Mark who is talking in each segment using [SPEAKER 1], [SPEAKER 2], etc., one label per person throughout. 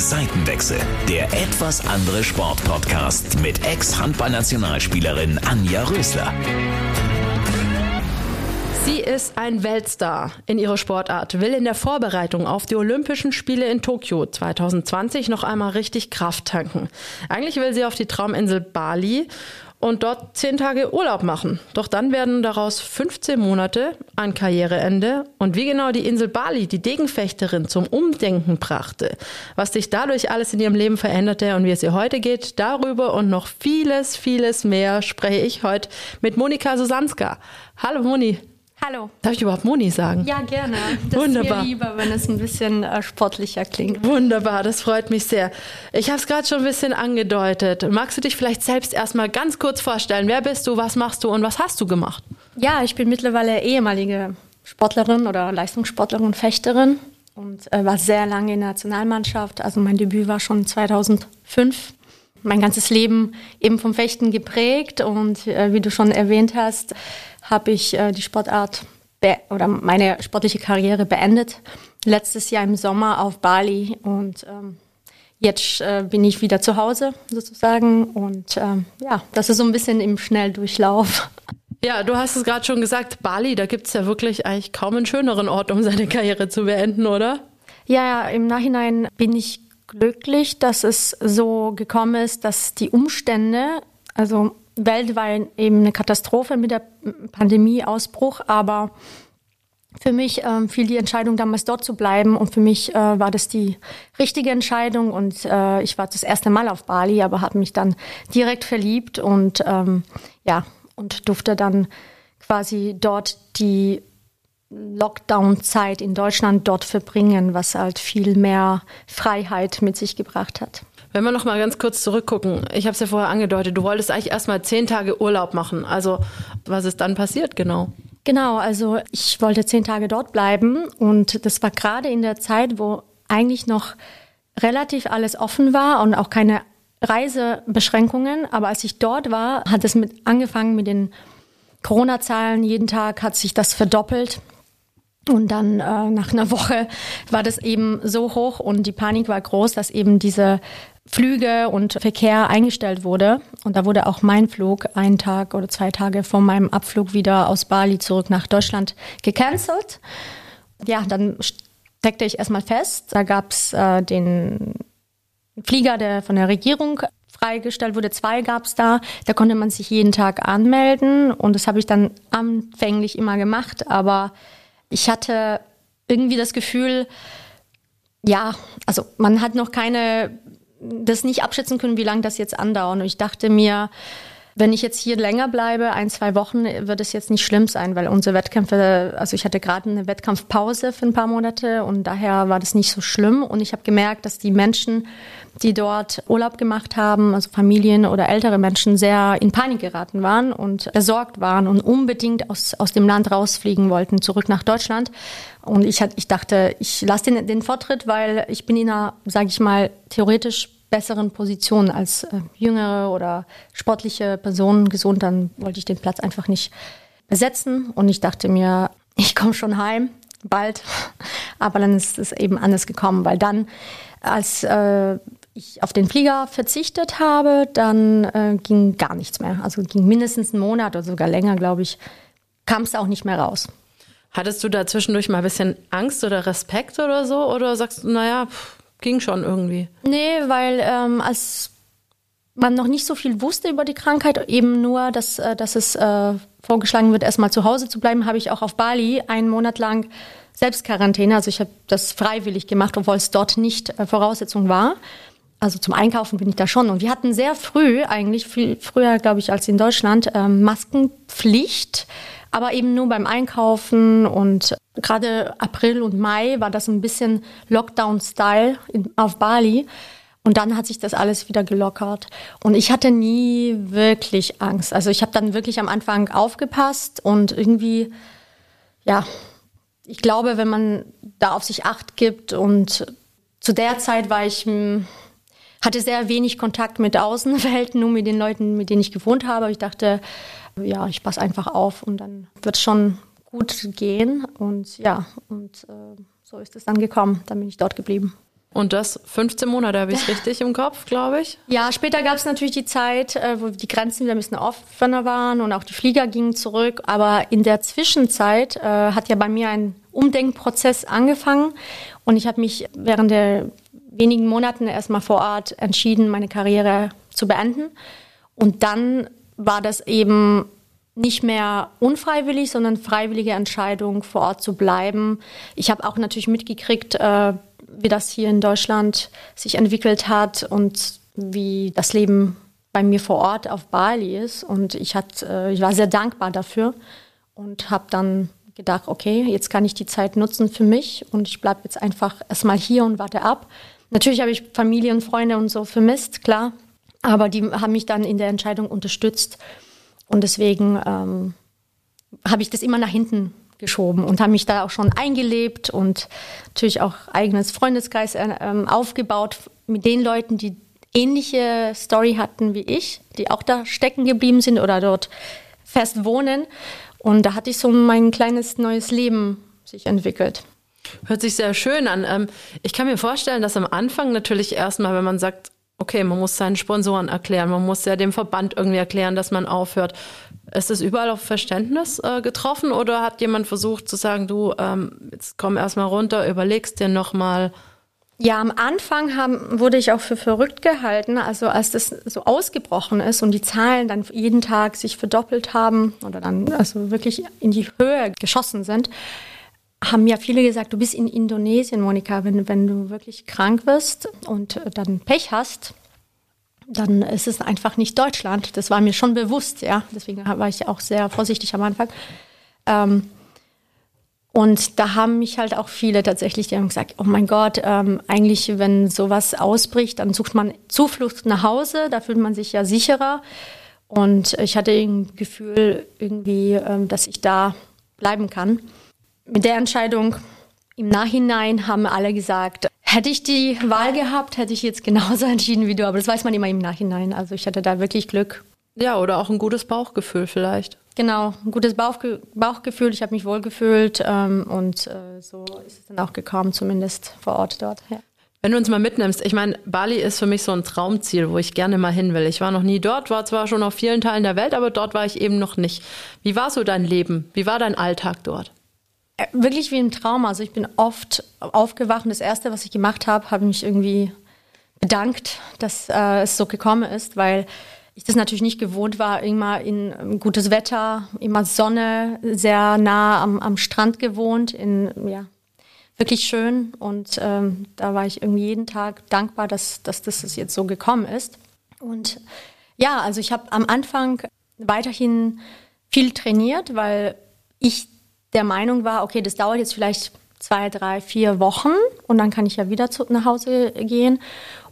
[SPEAKER 1] Seitenwechsel, der etwas andere Sportpodcast mit Ex-Handballnationalspielerin Anja Rösler.
[SPEAKER 2] Sie ist ein Weltstar in ihrer Sportart, will in der Vorbereitung auf die Olympischen Spiele in Tokio 2020 noch einmal richtig Kraft tanken. Eigentlich will sie auf die Trauminsel Bali und dort zehn Tage Urlaub machen. Doch dann werden daraus 15 Monate, ein Karriereende und wie genau die Insel Bali die Degenfechterin zum Umdenken brachte, was sich dadurch alles in ihrem Leben veränderte und wie es ihr heute geht, darüber und noch vieles, vieles mehr spreche ich heute mit Monika Susanska. Hallo Moni.
[SPEAKER 3] Hallo.
[SPEAKER 2] Darf ich überhaupt Moni sagen?
[SPEAKER 3] Ja, gerne. Das Wunderbar. ist mir lieber, wenn es ein bisschen äh, sportlicher klingt.
[SPEAKER 2] Wunderbar, das freut mich sehr. Ich habe es gerade schon ein bisschen angedeutet. Magst du dich vielleicht selbst erstmal ganz kurz vorstellen? Wer bist du, was machst du und was hast du gemacht?
[SPEAKER 3] Ja, ich bin mittlerweile ehemalige Sportlerin oder Leistungssportlerin, Fechterin und äh, war sehr lange in der Nationalmannschaft. Also mein Debüt war schon 2005 mein ganzes Leben eben vom Fechten geprägt und äh, wie du schon erwähnt hast, habe ich äh, die Sportart oder meine sportliche Karriere beendet. Letztes Jahr im Sommer auf Bali und ähm, jetzt äh, bin ich wieder zu Hause sozusagen und ähm, ja, das ist so ein bisschen im Schnelldurchlauf.
[SPEAKER 2] Ja, du hast es gerade schon gesagt, Bali, da gibt es ja wirklich eigentlich kaum einen schöneren Ort, um seine Karriere zu beenden, oder?
[SPEAKER 3] Ja, ja, im Nachhinein bin ich glücklich, dass es so gekommen ist, dass die Umstände, also weltweit eben eine Katastrophe mit der Pandemieausbruch, aber für mich ähm, fiel die Entscheidung damals dort zu bleiben. Und für mich äh, war das die richtige Entscheidung. Und äh, ich war das erste Mal auf Bali, aber habe mich dann direkt verliebt. Und ähm, ja und durfte dann quasi dort die Lockdown-Zeit in Deutschland dort verbringen, was halt viel mehr Freiheit mit sich gebracht hat.
[SPEAKER 2] Wenn wir noch mal ganz kurz zurückgucken, ich habe es ja vorher angedeutet, du wolltest eigentlich erstmal zehn Tage Urlaub machen. Also was ist dann passiert genau?
[SPEAKER 3] Genau, also ich wollte zehn Tage dort bleiben und das war gerade in der Zeit, wo eigentlich noch relativ alles offen war und auch keine Reisebeschränkungen. Aber als ich dort war, hat es mit angefangen mit den Corona-Zahlen. Jeden Tag hat sich das verdoppelt. Und dann äh, nach einer Woche war das eben so hoch und die Panik war groß, dass eben diese Flüge und Verkehr eingestellt wurde. Und da wurde auch mein Flug einen Tag oder zwei Tage vor meinem Abflug wieder aus Bali zurück nach Deutschland gecancelt. Ja, dann steckte ich erstmal fest. Da gab es äh, den Flieger, der von der Regierung freigestellt wurde. Zwei gab es da. Da konnte man sich jeden Tag anmelden. Und das habe ich dann anfänglich immer gemacht. Aber ich hatte irgendwie das Gefühl, ja, also man hat noch keine, das nicht abschätzen können, wie lange das jetzt andauert. Und ich dachte mir, wenn ich jetzt hier länger bleibe, ein, zwei Wochen, wird es jetzt nicht schlimm sein, weil unsere Wettkämpfe, also ich hatte gerade eine Wettkampfpause für ein paar Monate und daher war das nicht so schlimm. Und ich habe gemerkt, dass die Menschen, die dort Urlaub gemacht haben, also Familien oder ältere Menschen, sehr in Panik geraten waren und besorgt waren und unbedingt aus, aus dem Land rausfliegen wollten, zurück nach Deutschland. Und ich, ich dachte, ich lasse den, den Vortritt, weil ich bin in einer, sage ich mal, theoretisch besseren Position als äh, jüngere oder sportliche Personen gesund, dann wollte ich den Platz einfach nicht besetzen. Und ich dachte mir, ich komme schon heim, bald. Aber dann ist es eben anders gekommen, weil dann, als äh, ich auf den Flieger verzichtet habe, dann äh, ging gar nichts mehr. Also ging mindestens einen Monat oder sogar länger, glaube ich, kam es auch nicht mehr raus.
[SPEAKER 2] Hattest du da zwischendurch mal ein bisschen Angst oder Respekt oder so? Oder sagst du, naja, pff, ging schon irgendwie.
[SPEAKER 3] Nee, weil ähm, als man noch nicht so viel wusste über die Krankheit, eben nur, dass, äh, dass es äh, vorgeschlagen wird, erstmal zu Hause zu bleiben, habe ich auch auf Bali einen Monat lang Selbstquarantäne. Also ich habe das freiwillig gemacht, obwohl es dort nicht äh, Voraussetzung war. Also zum Einkaufen bin ich da schon. Und wir hatten sehr früh, eigentlich viel früher, glaube ich, als in Deutschland, ähm, Maskenpflicht aber eben nur beim Einkaufen und gerade April und Mai war das ein bisschen Lockdown-Style auf Bali. Und dann hat sich das alles wieder gelockert. Und ich hatte nie wirklich Angst. Also ich habe dann wirklich am Anfang aufgepasst und irgendwie, ja, ich glaube, wenn man da auf sich acht gibt und zu der Zeit war ich, hm, hatte sehr wenig Kontakt mit Außenwelt, nur mit den Leuten, mit denen ich gewohnt habe. Ich dachte, ja, ich passe einfach auf und dann wird es schon gut gehen. Und ja, und äh, so ist es dann gekommen. Dann bin ich dort geblieben.
[SPEAKER 2] Und das 15 Monate, habe ich es richtig im Kopf, glaube ich?
[SPEAKER 3] Ja, später gab es natürlich die Zeit, äh, wo die Grenzen wieder ein bisschen offener waren und auch die Flieger gingen zurück. Aber in der Zwischenzeit äh, hat ja bei mir ein Umdenkprozess angefangen und ich habe mich während der wenigen Monaten erstmal vor Ort entschieden, meine Karriere zu beenden. Und dann war das eben nicht mehr unfreiwillig, sondern freiwillige Entscheidung, vor Ort zu bleiben. Ich habe auch natürlich mitgekriegt, äh, wie das hier in Deutschland sich entwickelt hat und wie das Leben bei mir vor Ort auf Bali ist. Und ich, hat, äh, ich war sehr dankbar dafür und habe dann gedacht, okay, jetzt kann ich die Zeit nutzen für mich und ich bleibe jetzt einfach erstmal hier und warte ab. Natürlich habe ich Familie und Freunde und so vermisst, klar, aber die haben mich dann in der Entscheidung unterstützt. Und deswegen ähm, habe ich das immer nach hinten geschoben und habe mich da auch schon eingelebt und natürlich auch eigenes Freundeskreis äh, ähm, aufgebaut mit den Leuten, die ähnliche Story hatten wie ich, die auch da stecken geblieben sind oder dort fest wohnen. Und da hatte ich so mein kleines neues Leben sich entwickelt.
[SPEAKER 2] Hört sich sehr schön an. Ähm, ich kann mir vorstellen, dass am Anfang natürlich erstmal, wenn man sagt, okay, man muss seinen Sponsoren erklären, man muss ja dem Verband irgendwie erklären, dass man aufhört. Ist es überall auf Verständnis äh, getroffen oder hat jemand versucht zu sagen, du, ähm, jetzt komm erstmal runter, überlegst dir nochmal?
[SPEAKER 3] Ja, am Anfang haben, wurde ich auch für verrückt gehalten. Also als das so ausgebrochen ist und die Zahlen dann jeden Tag sich verdoppelt haben oder dann also wirklich in die Höhe geschossen sind, haben ja viele gesagt, du bist in Indonesien, Monika, wenn, wenn du wirklich krank wirst und äh, dann Pech hast, dann ist es einfach nicht Deutschland. Das war mir schon bewusst, ja. Deswegen war ich auch sehr vorsichtig am Anfang. Ähm, und da haben mich halt auch viele tatsächlich, die haben gesagt, oh mein Gott, ähm, eigentlich, wenn sowas ausbricht, dann sucht man Zuflucht nach Hause, da fühlt man sich ja sicherer. Und ich hatte ein Gefühl irgendwie, ähm, dass ich da bleiben kann mit der Entscheidung im Nachhinein haben alle gesagt, hätte ich die Wahl gehabt, hätte ich jetzt genauso entschieden wie du. Aber das weiß man immer im Nachhinein. Also ich hatte da wirklich Glück.
[SPEAKER 2] Ja, oder auch ein gutes Bauchgefühl vielleicht.
[SPEAKER 3] Genau, ein gutes Bauchge Bauchgefühl. Ich habe mich wohlgefühlt ähm, und äh, so ist es dann auch gekommen, zumindest vor Ort dort. Ja.
[SPEAKER 2] Wenn du uns mal mitnimmst, ich meine, Bali ist für mich so ein Traumziel, wo ich gerne mal hin will. Ich war noch nie dort, war zwar schon auf vielen Teilen der Welt, aber dort war ich eben noch nicht. Wie war so dein Leben? Wie war dein Alltag dort?
[SPEAKER 3] Äh, wirklich wie im Traum. Also ich bin oft aufgewacht und das Erste, was ich gemacht habe, habe mich irgendwie bedankt, dass äh, es so gekommen ist, weil ich das natürlich nicht gewohnt war, immer in um, gutes Wetter, immer Sonne, sehr nah am, am Strand gewohnt, in ja wirklich schön und ähm, da war ich irgendwie jeden Tag dankbar, dass, dass das jetzt so gekommen ist. Und ja, also ich habe am Anfang weiterhin viel trainiert, weil ich der Meinung war, okay, das dauert jetzt vielleicht zwei, drei, vier Wochen und dann kann ich ja wieder zu, nach Hause gehen.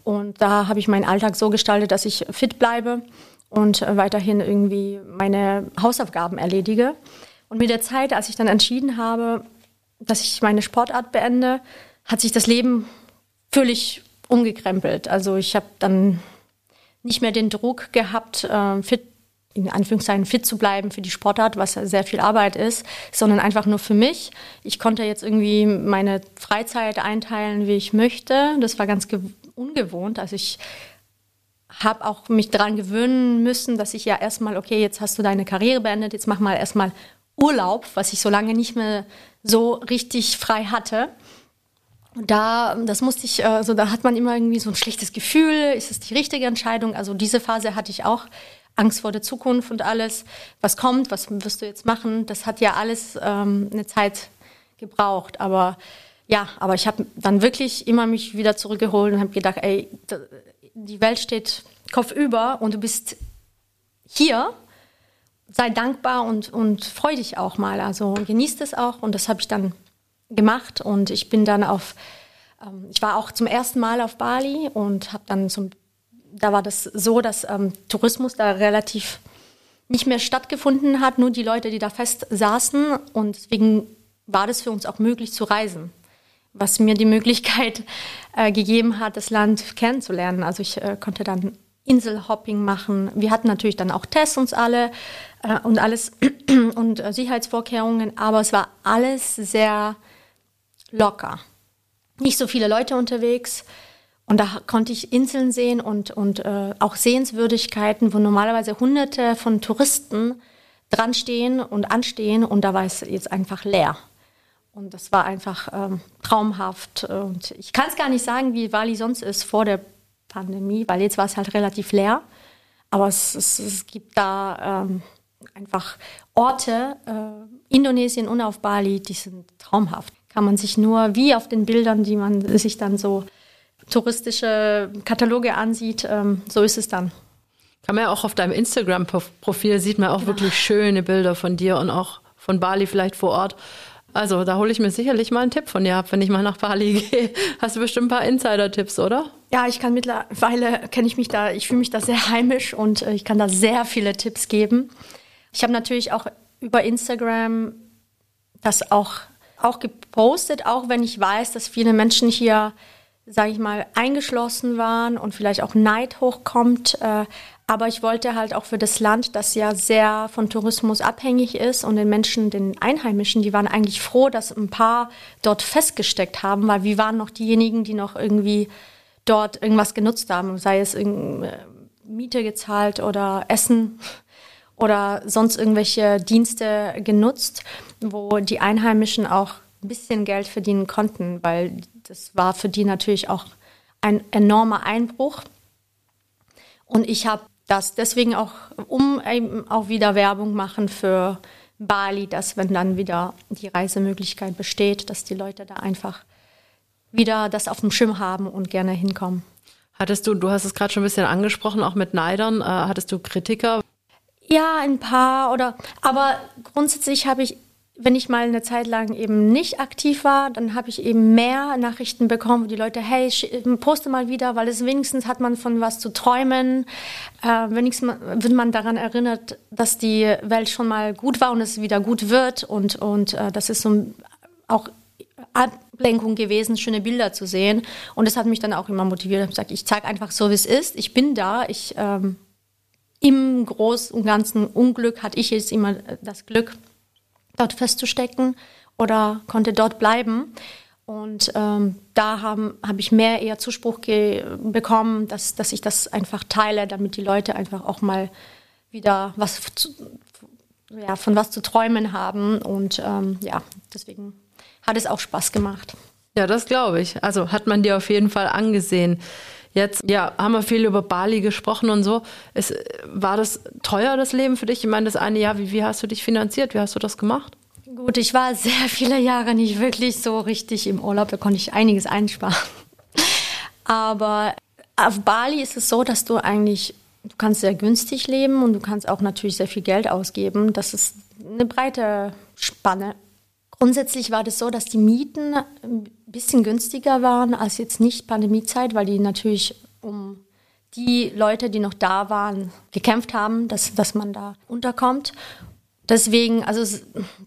[SPEAKER 3] Und da habe ich meinen Alltag so gestaltet, dass ich fit bleibe und weiterhin irgendwie meine Hausaufgaben erledige. Und mit der Zeit, als ich dann entschieden habe, dass ich meine Sportart beende, hat sich das Leben völlig umgekrempelt. Also ich habe dann nicht mehr den Druck gehabt, äh, fit in Anführungszeichen fit zu bleiben für die Sportart, was sehr viel Arbeit ist, sondern einfach nur für mich. Ich konnte jetzt irgendwie meine Freizeit einteilen, wie ich möchte. Das war ganz ungewohnt. Also ich habe auch mich daran gewöhnen müssen, dass ich ja erstmal, okay, jetzt hast du deine Karriere beendet, jetzt mach mal erstmal Urlaub, was ich so lange nicht mehr so richtig frei hatte. Da, das musste ich, also da hat man immer irgendwie so ein schlechtes Gefühl, ist es die richtige Entscheidung? Also diese Phase hatte ich auch Angst vor der Zukunft und alles, was kommt, was wirst du jetzt machen, das hat ja alles ähm, eine Zeit gebraucht. Aber ja, aber ich habe dann wirklich immer mich wieder zurückgeholt und habe gedacht, ey, die Welt steht kopfüber und du bist hier. Sei dankbar und, und freu dich auch mal. Also genießt es auch. Und das habe ich dann gemacht. Und ich bin dann auf, ähm, ich war auch zum ersten Mal auf Bali und habe dann so da war das so, dass ähm, Tourismus da relativ nicht mehr stattgefunden hat, nur die Leute, die da fest saßen. Und deswegen war das für uns auch möglich zu reisen, was mir die Möglichkeit äh, gegeben hat, das Land kennenzulernen. Also ich äh, konnte dann Inselhopping machen. Wir hatten natürlich dann auch Tests uns alle äh, und alles und äh, Sicherheitsvorkehrungen, aber es war alles sehr locker. nicht so viele Leute unterwegs. Und da konnte ich Inseln sehen und, und äh, auch Sehenswürdigkeiten, wo normalerweise hunderte von Touristen dran stehen und anstehen. Und da war es jetzt einfach leer. Und das war einfach ähm, traumhaft. Und ich kann es gar nicht sagen, wie Bali sonst ist vor der Pandemie, weil jetzt war es halt relativ leer. Aber es, es, es gibt da ähm, einfach Orte, äh, Indonesien und auf Bali, die sind traumhaft. Kann man sich nur, wie auf den Bildern, die man sich dann so touristische Kataloge ansieht, ähm, so ist es dann.
[SPEAKER 2] Kann man ja auch auf deinem Instagram-Profil sieht man auch ja. wirklich schöne Bilder von dir und auch von Bali vielleicht vor Ort. Also da hole ich mir sicherlich mal einen Tipp von dir ab, wenn ich mal nach Bali gehe. Hast du bestimmt ein paar Insider-Tipps, oder?
[SPEAKER 3] Ja, ich kann mittlerweile, kenne ich mich da, ich fühle mich da sehr heimisch und äh, ich kann da sehr viele Tipps geben. Ich habe natürlich auch über Instagram das auch, auch gepostet, auch wenn ich weiß, dass viele Menschen hier, sage ich mal, eingeschlossen waren und vielleicht auch Neid hochkommt. Äh, aber ich wollte halt auch für das Land, das ja sehr von Tourismus abhängig ist und den Menschen, den Einheimischen, die waren eigentlich froh, dass ein paar dort festgesteckt haben, weil wir waren noch diejenigen, die noch irgendwie dort irgendwas genutzt haben, sei es Miete gezahlt oder Essen oder sonst irgendwelche Dienste genutzt, wo die Einheimischen auch ein bisschen Geld verdienen konnten, weil das war für die natürlich auch ein enormer Einbruch. Und ich habe das deswegen auch, um eben auch wieder Werbung machen für Bali, dass wenn dann wieder die Reisemöglichkeit besteht, dass die Leute da einfach wieder das auf dem Schirm haben und gerne hinkommen.
[SPEAKER 2] Hattest du, du hast es gerade schon ein bisschen angesprochen, auch mit Neidern, äh, hattest du Kritiker?
[SPEAKER 3] Ja, ein paar oder, aber grundsätzlich habe ich wenn ich mal eine Zeit lang eben nicht aktiv war, dann habe ich eben mehr Nachrichten bekommen, wo die Leute, hey, poste mal wieder, weil es wenigstens hat man von was zu träumen. Äh, wenigstens wird man daran erinnert, dass die Welt schon mal gut war und es wieder gut wird. Und, und äh, das ist so auch Ablenkung gewesen, schöne Bilder zu sehen. Und das hat mich dann auch immer motiviert. Ich gesagt, ich zeige einfach so, wie es ist. Ich bin da. Ich, ähm, Im Großen und Ganzen Unglück hatte ich jetzt immer das Glück, dort festzustecken oder konnte dort bleiben. Und ähm, da habe hab ich mehr eher Zuspruch bekommen, dass, dass ich das einfach teile, damit die Leute einfach auch mal wieder was zu, ja, von was zu träumen haben. Und ähm, ja, deswegen hat es auch Spaß gemacht.
[SPEAKER 2] Ja, das glaube ich. Also hat man dir auf jeden Fall angesehen. Jetzt, ja, haben wir viel über Bali gesprochen und so. Es, war das teuer, das Leben für dich? Ich meine, das eine Jahr, wie, wie hast du dich finanziert? Wie hast du das gemacht?
[SPEAKER 3] Gut, ich war sehr viele Jahre nicht wirklich so richtig im Urlaub. Da konnte ich einiges einsparen. Aber auf Bali ist es so, dass du eigentlich, du kannst sehr günstig leben und du kannst auch natürlich sehr viel Geld ausgeben. Das ist eine breite Spanne. Grundsätzlich war das so, dass die Mieten ein bisschen günstiger waren als jetzt nicht Pandemiezeit, weil die natürlich um die Leute, die noch da waren, gekämpft haben, dass, dass man da unterkommt. Deswegen, also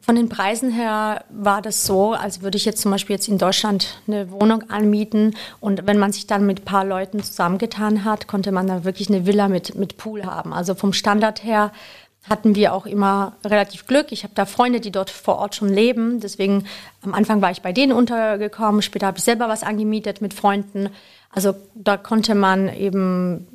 [SPEAKER 3] von den Preisen her war das so, als würde ich jetzt zum Beispiel jetzt in Deutschland eine Wohnung anmieten und wenn man sich dann mit ein paar Leuten zusammengetan hat, konnte man da wirklich eine Villa mit, mit Pool haben. Also vom Standard her hatten wir auch immer relativ Glück. Ich habe da Freunde, die dort vor Ort schon leben. Deswegen am Anfang war ich bei denen untergekommen. Später habe ich selber was angemietet mit Freunden. Also da konnte man eben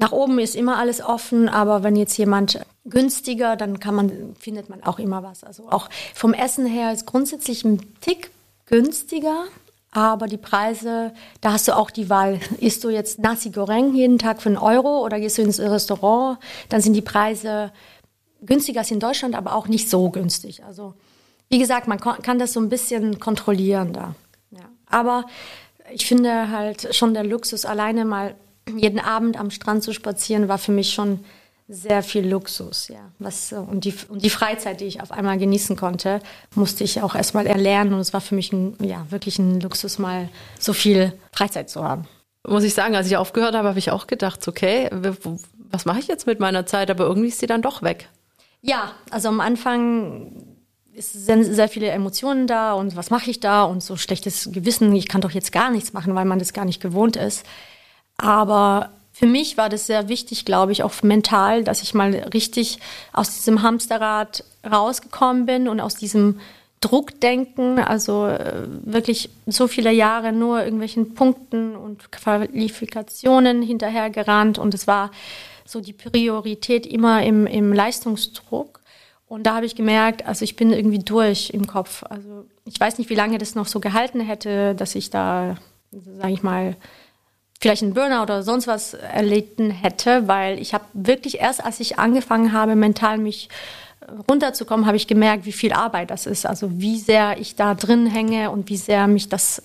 [SPEAKER 3] nach oben ist immer alles offen, aber wenn jetzt jemand günstiger, dann kann man findet man auch immer was. Also auch vom Essen her ist grundsätzlich ein Tick günstiger. Aber die Preise, da hast du auch die Wahl. Isst du jetzt Nasi Goreng jeden Tag für einen Euro oder gehst du ins Restaurant, dann sind die Preise günstiger als in Deutschland, aber auch nicht so günstig. Also wie gesagt, man kann das so ein bisschen kontrollieren da. Ja. Aber ich finde halt schon der Luxus, alleine mal jeden Abend am Strand zu spazieren, war für mich schon sehr viel Luxus, ja. Was, und, die, und die Freizeit, die ich auf einmal genießen konnte, musste ich auch erstmal erlernen. Und es war für mich ein, ja, wirklich ein Luxus, mal so viel Freizeit zu haben.
[SPEAKER 2] Muss ich sagen, als ich aufgehört habe, habe ich auch gedacht, okay, was mache ich jetzt mit meiner Zeit? Aber irgendwie ist sie dann doch weg.
[SPEAKER 3] Ja, also am Anfang sind sehr viele Emotionen da und was mache ich da und so schlechtes Gewissen, ich kann doch jetzt gar nichts machen, weil man das gar nicht gewohnt ist. Aber für mich war das sehr wichtig, glaube ich, auch mental, dass ich mal richtig aus diesem Hamsterrad rausgekommen bin und aus diesem Druckdenken, also äh, wirklich so viele Jahre nur irgendwelchen Punkten und Qualifikationen hinterhergerannt und es war so die Priorität immer im, im Leistungsdruck. Und da habe ich gemerkt, also ich bin irgendwie durch im Kopf. Also ich weiß nicht, wie lange das noch so gehalten hätte, dass ich da, sage ich mal, vielleicht einen Burner oder sonst was erlitten hätte, weil ich habe wirklich erst, als ich angefangen habe, mental mich runterzukommen, habe ich gemerkt, wie viel Arbeit das ist. Also wie sehr ich da drin hänge und wie sehr mich das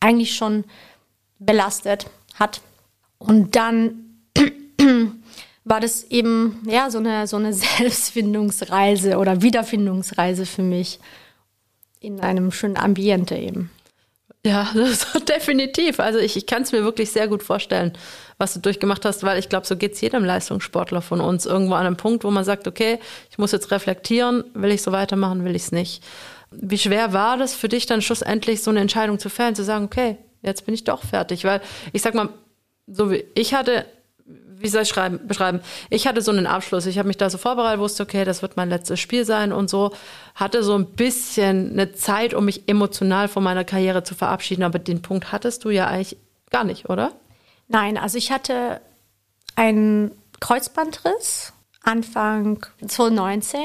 [SPEAKER 3] eigentlich schon belastet hat. Und dann war das eben ja so eine so eine Selbstfindungsreise oder Wiederfindungsreise für mich in einem schönen Ambiente eben.
[SPEAKER 2] Ja, definitiv. Also ich, ich kann es mir wirklich sehr gut vorstellen, was du durchgemacht hast, weil ich glaube, so geht es jedem Leistungssportler von uns irgendwo an einem Punkt, wo man sagt, okay, ich muss jetzt reflektieren, will ich so weitermachen, will ich es nicht. Wie schwer war das für dich dann schlussendlich, so eine Entscheidung zu fällen, zu sagen, okay, jetzt bin ich doch fertig? Weil ich sag mal, so wie ich hatte wie soll ich schreiben, beschreiben? Ich hatte so einen Abschluss. Ich habe mich da so vorbereitet, wusste, okay, das wird mein letztes Spiel sein und so. Hatte so ein bisschen eine Zeit, um mich emotional von meiner Karriere zu verabschieden. Aber den Punkt hattest du ja eigentlich gar nicht, oder?
[SPEAKER 3] Nein, also ich hatte einen Kreuzbandriss Anfang 2019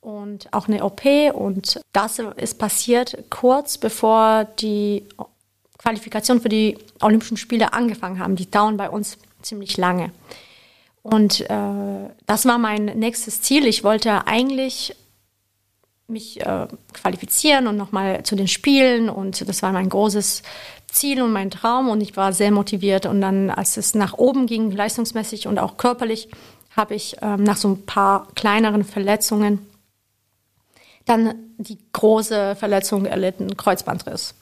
[SPEAKER 3] und auch eine OP und das ist passiert kurz bevor die Qualifikation für die Olympischen Spiele angefangen haben. Die dauern bei uns ziemlich lange. Und äh, das war mein nächstes Ziel. Ich wollte eigentlich mich äh, qualifizieren und nochmal zu den Spielen. Und das war mein großes Ziel und mein Traum. Und ich war sehr motiviert. Und dann, als es nach oben ging, leistungsmäßig und auch körperlich, habe ich ähm, nach so ein paar kleineren Verletzungen dann die große Verletzung erlitten, Kreuzbandriss.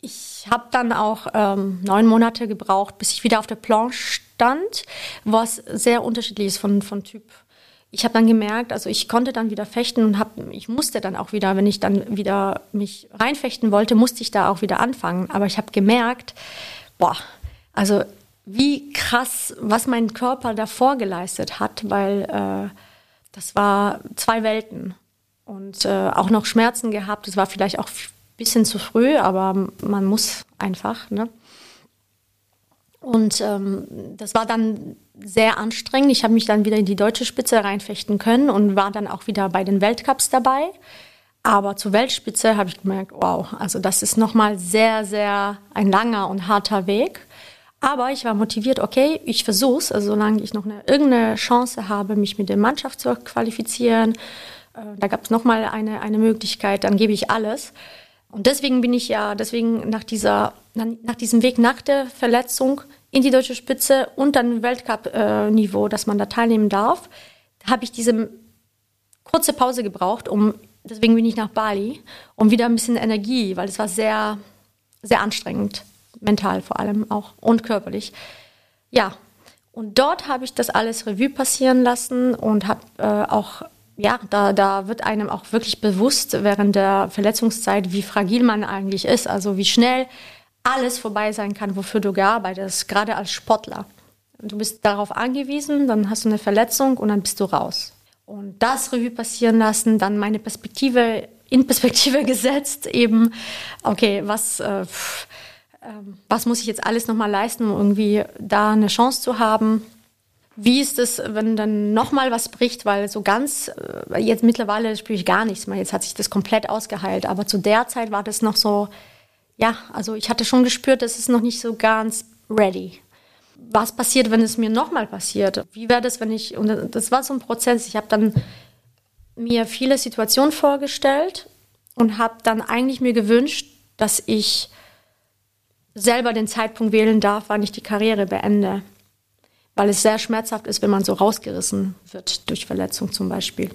[SPEAKER 3] Ich habe dann auch ähm, neun Monate gebraucht, bis ich wieder auf der Planche stand, was sehr unterschiedlich ist von, von Typ. Ich habe dann gemerkt, also ich konnte dann wieder fechten und hab, ich musste dann auch wieder, wenn ich dann wieder mich reinfechten wollte, musste ich da auch wieder anfangen. Aber ich habe gemerkt, boah, also wie krass, was mein Körper davor geleistet hat, weil äh, das war zwei Welten und äh, auch noch Schmerzen gehabt. Es war vielleicht auch bisschen zu früh, aber man muss einfach. Ne? Und ähm, das war dann sehr anstrengend. Ich habe mich dann wieder in die deutsche Spitze reinfechten können und war dann auch wieder bei den Weltcups dabei. Aber zur Weltspitze habe ich gemerkt, wow, also das ist nochmal sehr, sehr ein langer und harter Weg. Aber ich war motiviert, okay, ich versuch's, also solange ich noch eine, irgendeine Chance habe, mich mit der Mannschaft zu qualifizieren. Äh, da gab es nochmal eine, eine Möglichkeit, dann gebe ich alles. Und deswegen bin ich ja, deswegen nach dieser, nach diesem Weg nach der Verletzung in die deutsche Spitze und dann Weltcup-Niveau, dass man da teilnehmen darf, habe ich diese kurze Pause gebraucht, um, deswegen bin ich nach Bali, um wieder ein bisschen Energie, weil es war sehr, sehr anstrengend, mental vor allem auch und körperlich. Ja, und dort habe ich das alles Revue passieren lassen und habe äh, auch ja, da, da wird einem auch wirklich bewusst während der Verletzungszeit, wie fragil man eigentlich ist, also wie schnell alles vorbei sein kann, wofür du gearbeitet hast, gerade als Sportler. Du bist darauf angewiesen, dann hast du eine Verletzung und dann bist du raus. Und das Revue passieren lassen, dann meine Perspektive in Perspektive gesetzt, eben, okay, was, äh, pff, äh, was muss ich jetzt alles nochmal leisten, um irgendwie da eine Chance zu haben? Wie ist es, wenn dann nochmal was bricht? Weil so ganz, äh, jetzt mittlerweile spüre ich gar nichts mehr. Jetzt hat sich das komplett ausgeheilt. Aber zu der Zeit war das noch so, ja, also ich hatte schon gespürt, das ist noch nicht so ganz ready. Was passiert, wenn es mir nochmal passiert? Wie wäre das, wenn ich, und das war so ein Prozess. Ich habe dann mir viele Situationen vorgestellt und habe dann eigentlich mir gewünscht, dass ich selber den Zeitpunkt wählen darf, wann ich die Karriere beende weil es sehr schmerzhaft ist, wenn man so rausgerissen wird durch Verletzung zum Beispiel.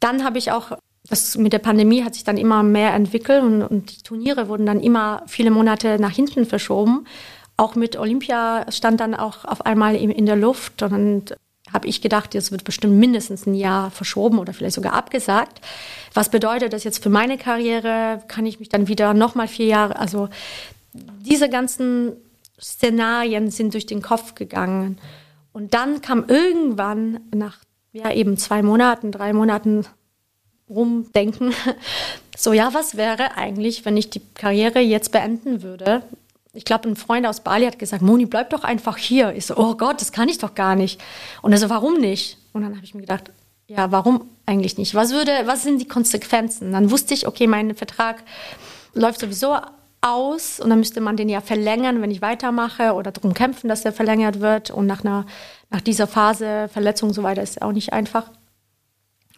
[SPEAKER 3] Dann habe ich auch, das mit der Pandemie hat sich dann immer mehr entwickelt und, und die Turniere wurden dann immer viele Monate nach hinten verschoben. Auch mit Olympia stand dann auch auf einmal in, der Luft und habe ich gedacht, jetzt wird bestimmt mindestens ein Jahr verschoben oder vielleicht sogar abgesagt. Was bedeutet das jetzt für meine Karriere? Kann ich mich dann wieder nochmal vier Jahre, also diese ganzen Szenarien sind durch den Kopf gegangen. Und dann kam irgendwann nach ja eben zwei Monaten, drei Monaten rumdenken. So, ja, was wäre eigentlich, wenn ich die Karriere jetzt beenden würde? Ich glaube, ein Freund aus Bali hat gesagt, Moni, bleib doch einfach hier. Ich so, oh Gott, das kann ich doch gar nicht. Und er so, warum nicht? Und dann habe ich mir gedacht, ja, warum eigentlich nicht? Was würde, was sind die Konsequenzen? Dann wusste ich, okay, mein Vertrag läuft sowieso aus und dann müsste man den ja verlängern, wenn ich weitermache oder darum kämpfen, dass er verlängert wird. Und nach einer, nach dieser Phase Verletzung und so weiter ist auch nicht einfach.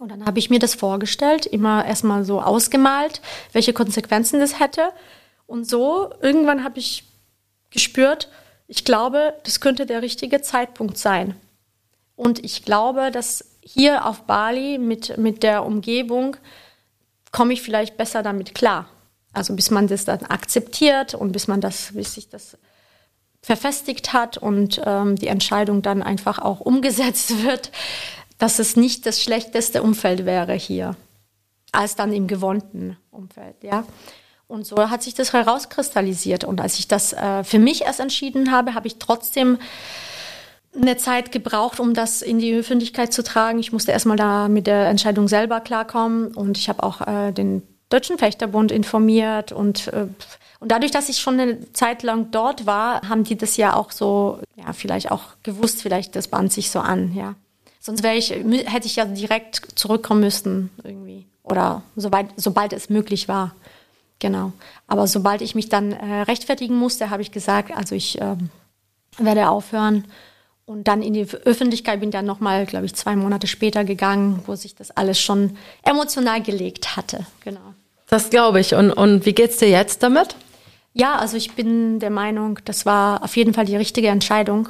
[SPEAKER 3] Und dann habe ich mir das vorgestellt, immer erstmal so ausgemalt, welche Konsequenzen das hätte. Und so irgendwann habe ich gespürt, ich glaube, das könnte der richtige Zeitpunkt sein. Und ich glaube, dass hier auf Bali mit, mit der Umgebung komme ich vielleicht besser damit klar. Also bis man das dann akzeptiert und bis man das, bis sich das verfestigt hat und ähm, die Entscheidung dann einfach auch umgesetzt wird, dass es nicht das schlechteste Umfeld wäre hier, als dann im gewohnten Umfeld, ja. Und so hat sich das herauskristallisiert. Und als ich das äh, für mich erst entschieden habe, habe ich trotzdem eine Zeit gebraucht, um das in die Öffentlichkeit zu tragen. Ich musste erstmal da mit der Entscheidung selber klarkommen und ich habe auch äh, den Deutschen Fechterbund informiert und äh, und dadurch, dass ich schon eine Zeit lang dort war, haben die das ja auch so, ja, vielleicht auch gewusst, vielleicht das band sich so an, ja. Sonst wäre ich, hätte ich ja direkt zurückkommen müssen irgendwie. Oder soweit, sobald es möglich war. Genau. Aber sobald ich mich dann äh, rechtfertigen musste, habe ich gesagt, also ich äh, werde aufhören. Und dann in die Öffentlichkeit bin dann nochmal, glaube ich, zwei Monate später gegangen, wo sich das alles schon emotional gelegt hatte. Genau.
[SPEAKER 2] Das glaube ich. Und, und wie geht's dir jetzt damit?
[SPEAKER 3] Ja, also ich bin der Meinung, das war auf jeden Fall die richtige Entscheidung.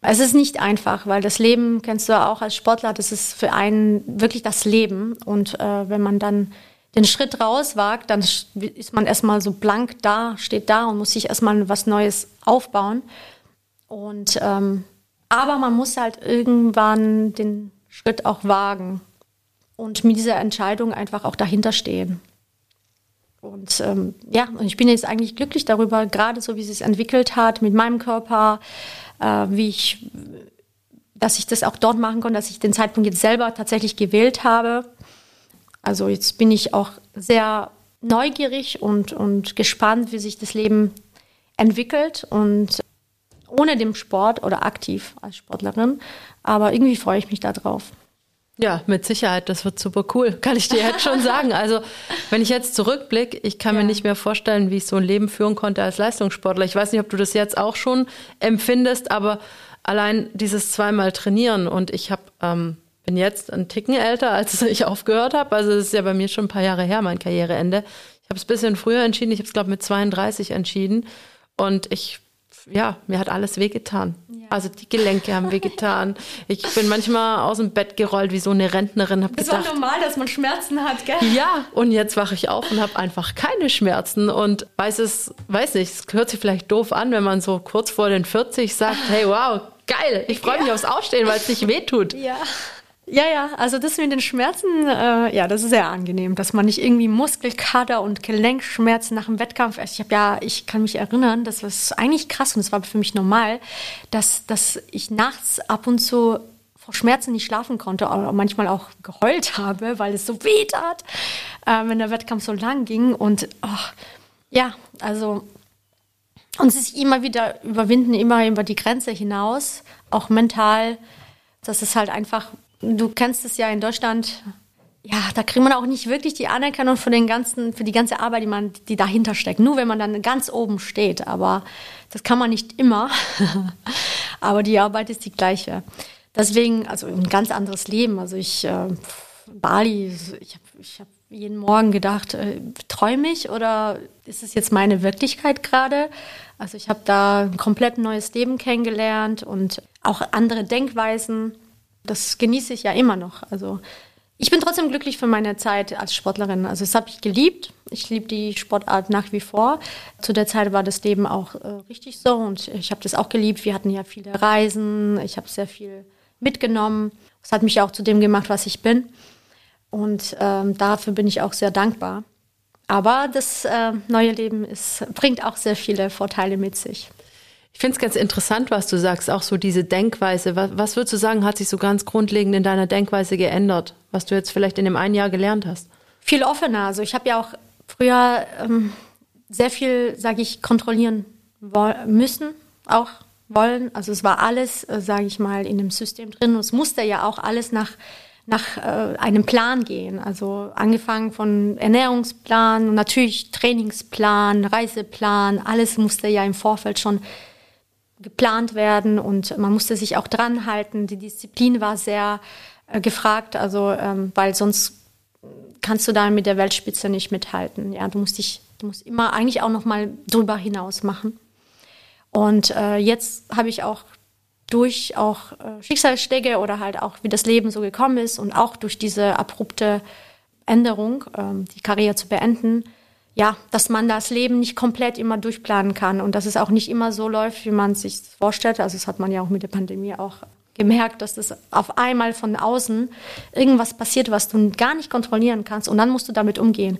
[SPEAKER 3] Es ist nicht einfach, weil das Leben, kennst du auch als Sportler, das ist für einen wirklich das Leben. Und äh, wenn man dann den Schritt rauswagt, dann ist man erstmal so blank da, steht da und muss sich erstmal was Neues aufbauen. Und ähm, aber man muss halt irgendwann den Schritt auch wagen und mit dieser Entscheidung einfach auch dahinter stehen. Und ähm, ja, und ich bin jetzt eigentlich glücklich darüber, gerade so wie es sich entwickelt hat mit meinem Körper, äh, wie ich, dass ich das auch dort machen konnte, dass ich den Zeitpunkt jetzt selber tatsächlich gewählt habe also jetzt bin ich auch sehr neugierig und, und gespannt, wie sich das Leben entwickelt und ohne dem Sport oder aktiv als Sportlerin. Aber irgendwie freue ich mich darauf.
[SPEAKER 2] Ja, mit Sicherheit, das wird super cool, kann ich dir jetzt schon sagen. Also, wenn ich jetzt zurückblicke, ich kann ja. mir nicht mehr vorstellen, wie ich so ein Leben führen konnte als Leistungssportler. Ich weiß nicht, ob du das jetzt auch schon empfindest, aber allein dieses zweimal trainieren und ich habe ähm, bin jetzt ein Ticken älter, als ich aufgehört habe. Also es ist ja bei mir schon ein paar Jahre her, mein Karriereende. Ich habe es ein bisschen früher entschieden. Ich habe es, glaube ich, mit 32 entschieden. Und ich, ja, mir hat alles wehgetan. Ja. Also die Gelenke haben wehgetan. Ich bin manchmal aus dem Bett gerollt wie so eine Rentnerin. Hab
[SPEAKER 3] das
[SPEAKER 2] gedacht,
[SPEAKER 3] war normal, dass man Schmerzen hat, gell?
[SPEAKER 2] Ja, und jetzt wache ich auf und habe einfach keine Schmerzen. Und weiß es, weiß nicht, es hört sich vielleicht doof an, wenn man so kurz vor den 40 sagt, hey, wow, geil, ich freue mich ja. aufs Aufstehen, weil es nicht wehtut.
[SPEAKER 3] Ja. Ja, ja, also das mit den Schmerzen, äh, ja, das ist sehr angenehm, dass man nicht irgendwie Muskelkater und Gelenkschmerzen nach dem Wettkampf. Also ich habe ja, ich kann mich erinnern, das war eigentlich krass und es war für mich normal, dass, dass ich nachts ab und zu vor Schmerzen nicht schlafen konnte, oder manchmal auch geheult habe, weil es so weh tat, äh, wenn der Wettkampf so lang ging. Und oh, ja, also und sich immer wieder überwinden, immer über die Grenze hinaus, auch mental. Das ist halt einfach du kennst es ja in Deutschland, ja, da kriegt man auch nicht wirklich die Anerkennung für den ganzen, für die ganze Arbeit, die man, die dahinter steckt. Nur wenn man dann ganz oben steht. Aber das kann man nicht immer. aber die Arbeit ist die gleiche. Deswegen, also ein ganz anderes Leben. Also ich, äh, Bali, ich habe ich hab jeden Morgen gedacht, äh, träume ich oder ist es jetzt meine Wirklichkeit gerade? Also ich habe da ein komplett neues Leben kennengelernt und auch andere Denkweisen. Das genieße ich ja immer noch. Also ich bin trotzdem glücklich für meine Zeit als Sportlerin. Also das habe ich geliebt. Ich liebe die Sportart nach wie vor. Zu der Zeit war das Leben auch äh, richtig so und ich habe das auch geliebt. Wir hatten ja viele Reisen. Ich habe sehr viel mitgenommen. Das hat mich auch zu dem gemacht, was ich bin. Und ähm, dafür bin ich auch sehr dankbar. Aber das äh, neue Leben ist, bringt auch sehr viele Vorteile mit sich.
[SPEAKER 2] Ich finde es ganz interessant, was du sagst, auch so diese Denkweise. Was, was würdest du sagen, hat sich so ganz grundlegend in deiner Denkweise geändert, was du jetzt vielleicht in dem einen Jahr gelernt hast?
[SPEAKER 3] Viel offener. Also ich habe ja auch früher ähm, sehr viel, sage ich, kontrollieren müssen, auch wollen. Also es war alles, äh, sage ich mal, in dem System drin. Und es musste ja auch alles nach nach äh, einem Plan gehen. Also angefangen von Ernährungsplan natürlich Trainingsplan, Reiseplan, alles musste ja im Vorfeld schon geplant werden und man musste sich auch dran halten. Die Disziplin war sehr äh, gefragt, also ähm, weil sonst kannst du da mit der Weltspitze nicht mithalten. Ja, du musst dich, du musst immer eigentlich auch noch mal drüber hinaus machen. Und äh, jetzt habe ich auch durch auch äh, Schicksalsschläge oder halt auch wie das Leben so gekommen ist und auch durch diese abrupte Änderung, ähm, die Karriere zu beenden, ja, dass man das Leben nicht komplett immer durchplanen kann und dass es auch nicht immer so läuft, wie man sich vorstellt. Also das hat man ja auch mit der Pandemie auch gemerkt, dass das auf einmal von außen irgendwas passiert, was du gar nicht kontrollieren kannst und dann musst du damit umgehen.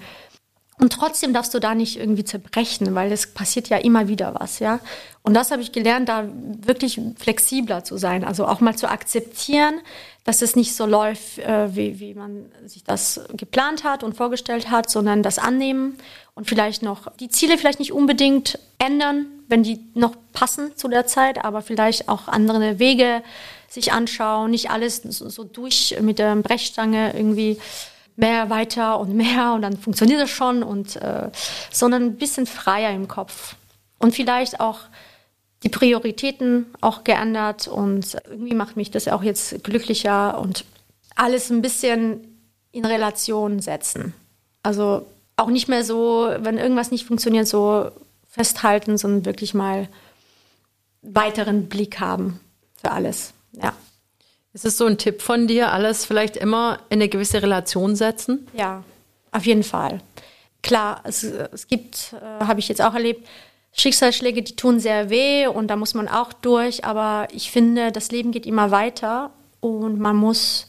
[SPEAKER 3] Und trotzdem darfst du da nicht irgendwie zerbrechen, weil es passiert ja immer wieder was, ja. Und das habe ich gelernt, da wirklich flexibler zu sein, also auch mal zu akzeptieren, dass es nicht so läuft, äh, wie, wie man sich das geplant hat und vorgestellt hat, sondern das annehmen und vielleicht noch die Ziele vielleicht nicht unbedingt ändern, wenn die noch passen zu der Zeit, aber vielleicht auch andere Wege sich anschauen, nicht alles so, durch mit der Brechstange irgendwie mehr, weiter und mehr und dann funktioniert das schon und äh, sondern ein bisschen freier im Kopf und vielleicht auch die Prioritäten auch geändert und irgendwie macht mich das auch jetzt glücklicher und alles ein bisschen in Relation setzen. Also auch nicht mehr so, wenn irgendwas nicht funktioniert, so festhalten, sondern wirklich mal weiteren Blick haben für alles. Ja.
[SPEAKER 2] Ist es so ein Tipp von dir, alles vielleicht immer in eine gewisse Relation setzen?
[SPEAKER 3] Ja, auf jeden Fall. Klar, es, es gibt, äh, habe ich jetzt auch erlebt, Schicksalsschläge, die tun sehr weh und da muss man auch durch, aber ich finde, das Leben geht immer weiter und man muss,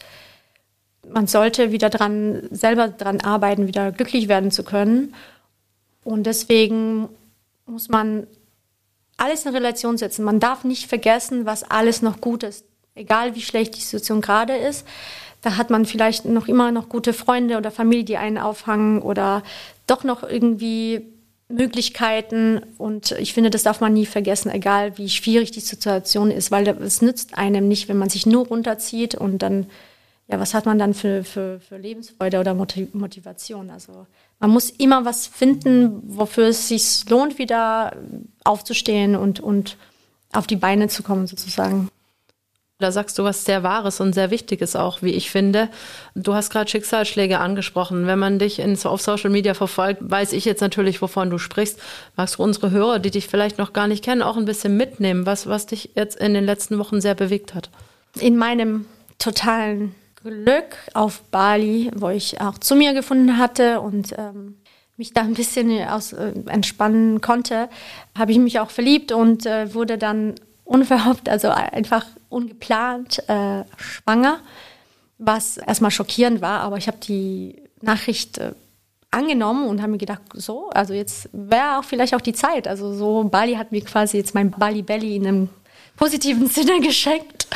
[SPEAKER 3] man sollte wieder dran, selber dran arbeiten, wieder glücklich werden zu können. Und deswegen muss man alles in Relation setzen. Man darf nicht vergessen, was alles noch gut ist egal wie schlecht die Situation gerade ist, da hat man vielleicht noch immer noch gute Freunde oder Familie, die einen auffangen oder doch noch irgendwie Möglichkeiten. Und ich finde, das darf man nie vergessen, egal wie schwierig die Situation ist, weil es nützt einem nicht, wenn man sich nur runterzieht und dann, ja, was hat man dann für, für, für Lebensfreude oder Motivation? Also man muss immer was finden, wofür es sich lohnt, wieder aufzustehen und, und auf die Beine zu kommen, sozusagen.
[SPEAKER 2] Da sagst du was sehr Wahres und sehr Wichtiges auch, wie ich finde. Du hast gerade Schicksalsschläge angesprochen. Wenn man dich in, auf Social Media verfolgt, weiß ich jetzt natürlich, wovon du sprichst. Magst du unsere Hörer, die dich vielleicht noch gar nicht kennen, auch ein bisschen mitnehmen, was, was dich jetzt in den letzten Wochen sehr bewegt hat?
[SPEAKER 3] In meinem totalen Glück auf Bali, wo ich auch zu mir gefunden hatte und ähm, mich da ein bisschen aus, äh, entspannen konnte, habe ich mich auch verliebt und äh, wurde dann unverhofft, also einfach ungeplant äh, schwanger, was erstmal schockierend war, aber ich habe die Nachricht äh, angenommen und habe mir gedacht, so, also jetzt wäre auch vielleicht auch die Zeit. Also so, Bali hat mir quasi jetzt mein Bali Belly in einem positiven Sinne geschenkt.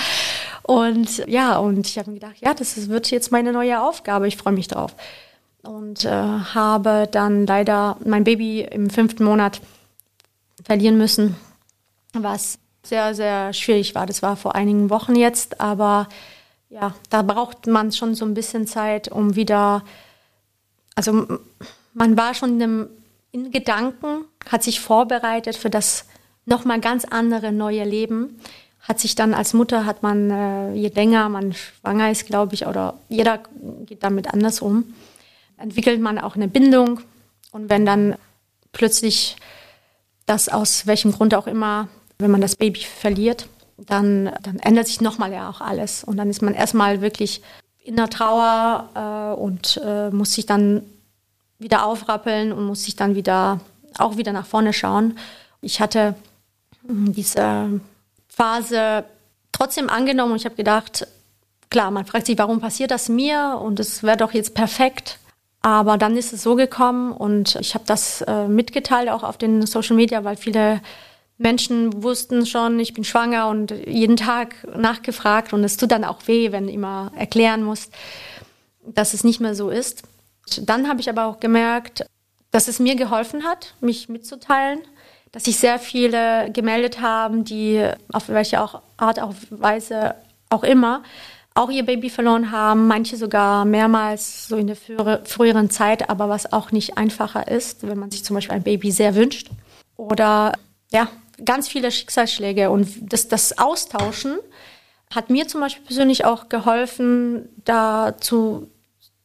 [SPEAKER 3] Und ja, und ich habe mir gedacht, ja, das wird jetzt meine neue Aufgabe. Ich freue mich drauf. Und äh, habe dann leider mein Baby im fünften Monat verlieren müssen, was sehr, sehr schwierig war. Das war vor einigen Wochen jetzt, aber ja, da braucht man schon so ein bisschen Zeit, um wieder, also man war schon in, dem, in Gedanken, hat sich vorbereitet für das nochmal ganz andere neue Leben. Hat sich dann als Mutter, hat man, äh, je länger man schwanger ist, glaube ich, oder jeder geht damit anders um, entwickelt man auch eine Bindung. Und wenn dann plötzlich das aus welchem Grund auch immer wenn man das Baby verliert, dann, dann ändert sich nochmal ja auch alles. Und dann ist man erstmal wirklich in der Trauer äh, und äh, muss sich dann wieder aufrappeln und muss sich dann wieder auch wieder nach vorne schauen. Ich hatte hm, diese Phase trotzdem angenommen und ich habe gedacht, klar, man fragt sich, warum passiert das mir und es wäre doch jetzt perfekt. Aber dann ist es so gekommen und ich habe das äh, mitgeteilt auch auf den Social Media, weil viele Menschen wussten schon, ich bin schwanger und jeden Tag nachgefragt und es tut dann auch weh, wenn du immer erklären musst, dass es nicht mehr so ist. Dann habe ich aber auch gemerkt, dass es mir geholfen hat, mich mitzuteilen, dass sich sehr viele gemeldet haben, die auf welche auch Art, auch Weise auch immer auch ihr Baby verloren haben, manche sogar mehrmals so in der früheren Zeit, aber was auch nicht einfacher ist, wenn man sich zum Beispiel ein Baby sehr wünscht. Oder ja, ganz viele Schicksalsschläge und das, das Austauschen hat mir zum Beispiel persönlich auch geholfen, dazu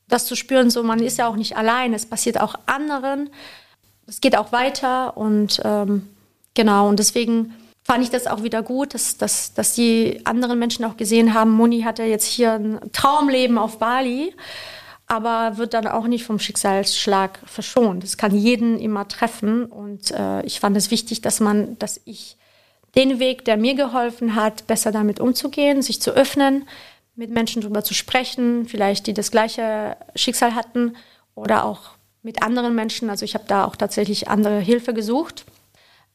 [SPEAKER 3] das zu spüren, so man ist ja auch nicht allein, es passiert auch anderen, es geht auch weiter und ähm, genau und deswegen fand ich das auch wieder gut, dass, dass, dass die anderen Menschen auch gesehen haben, Moni hatte jetzt hier ein Traumleben auf Bali, aber wird dann auch nicht vom Schicksalsschlag verschont. Es kann jeden immer treffen und äh, ich fand es wichtig, dass man, dass ich den Weg, der mir geholfen hat, besser damit umzugehen, sich zu öffnen, mit Menschen darüber zu sprechen, vielleicht die das gleiche Schicksal hatten oder auch mit anderen Menschen. Also ich habe da auch tatsächlich andere Hilfe gesucht,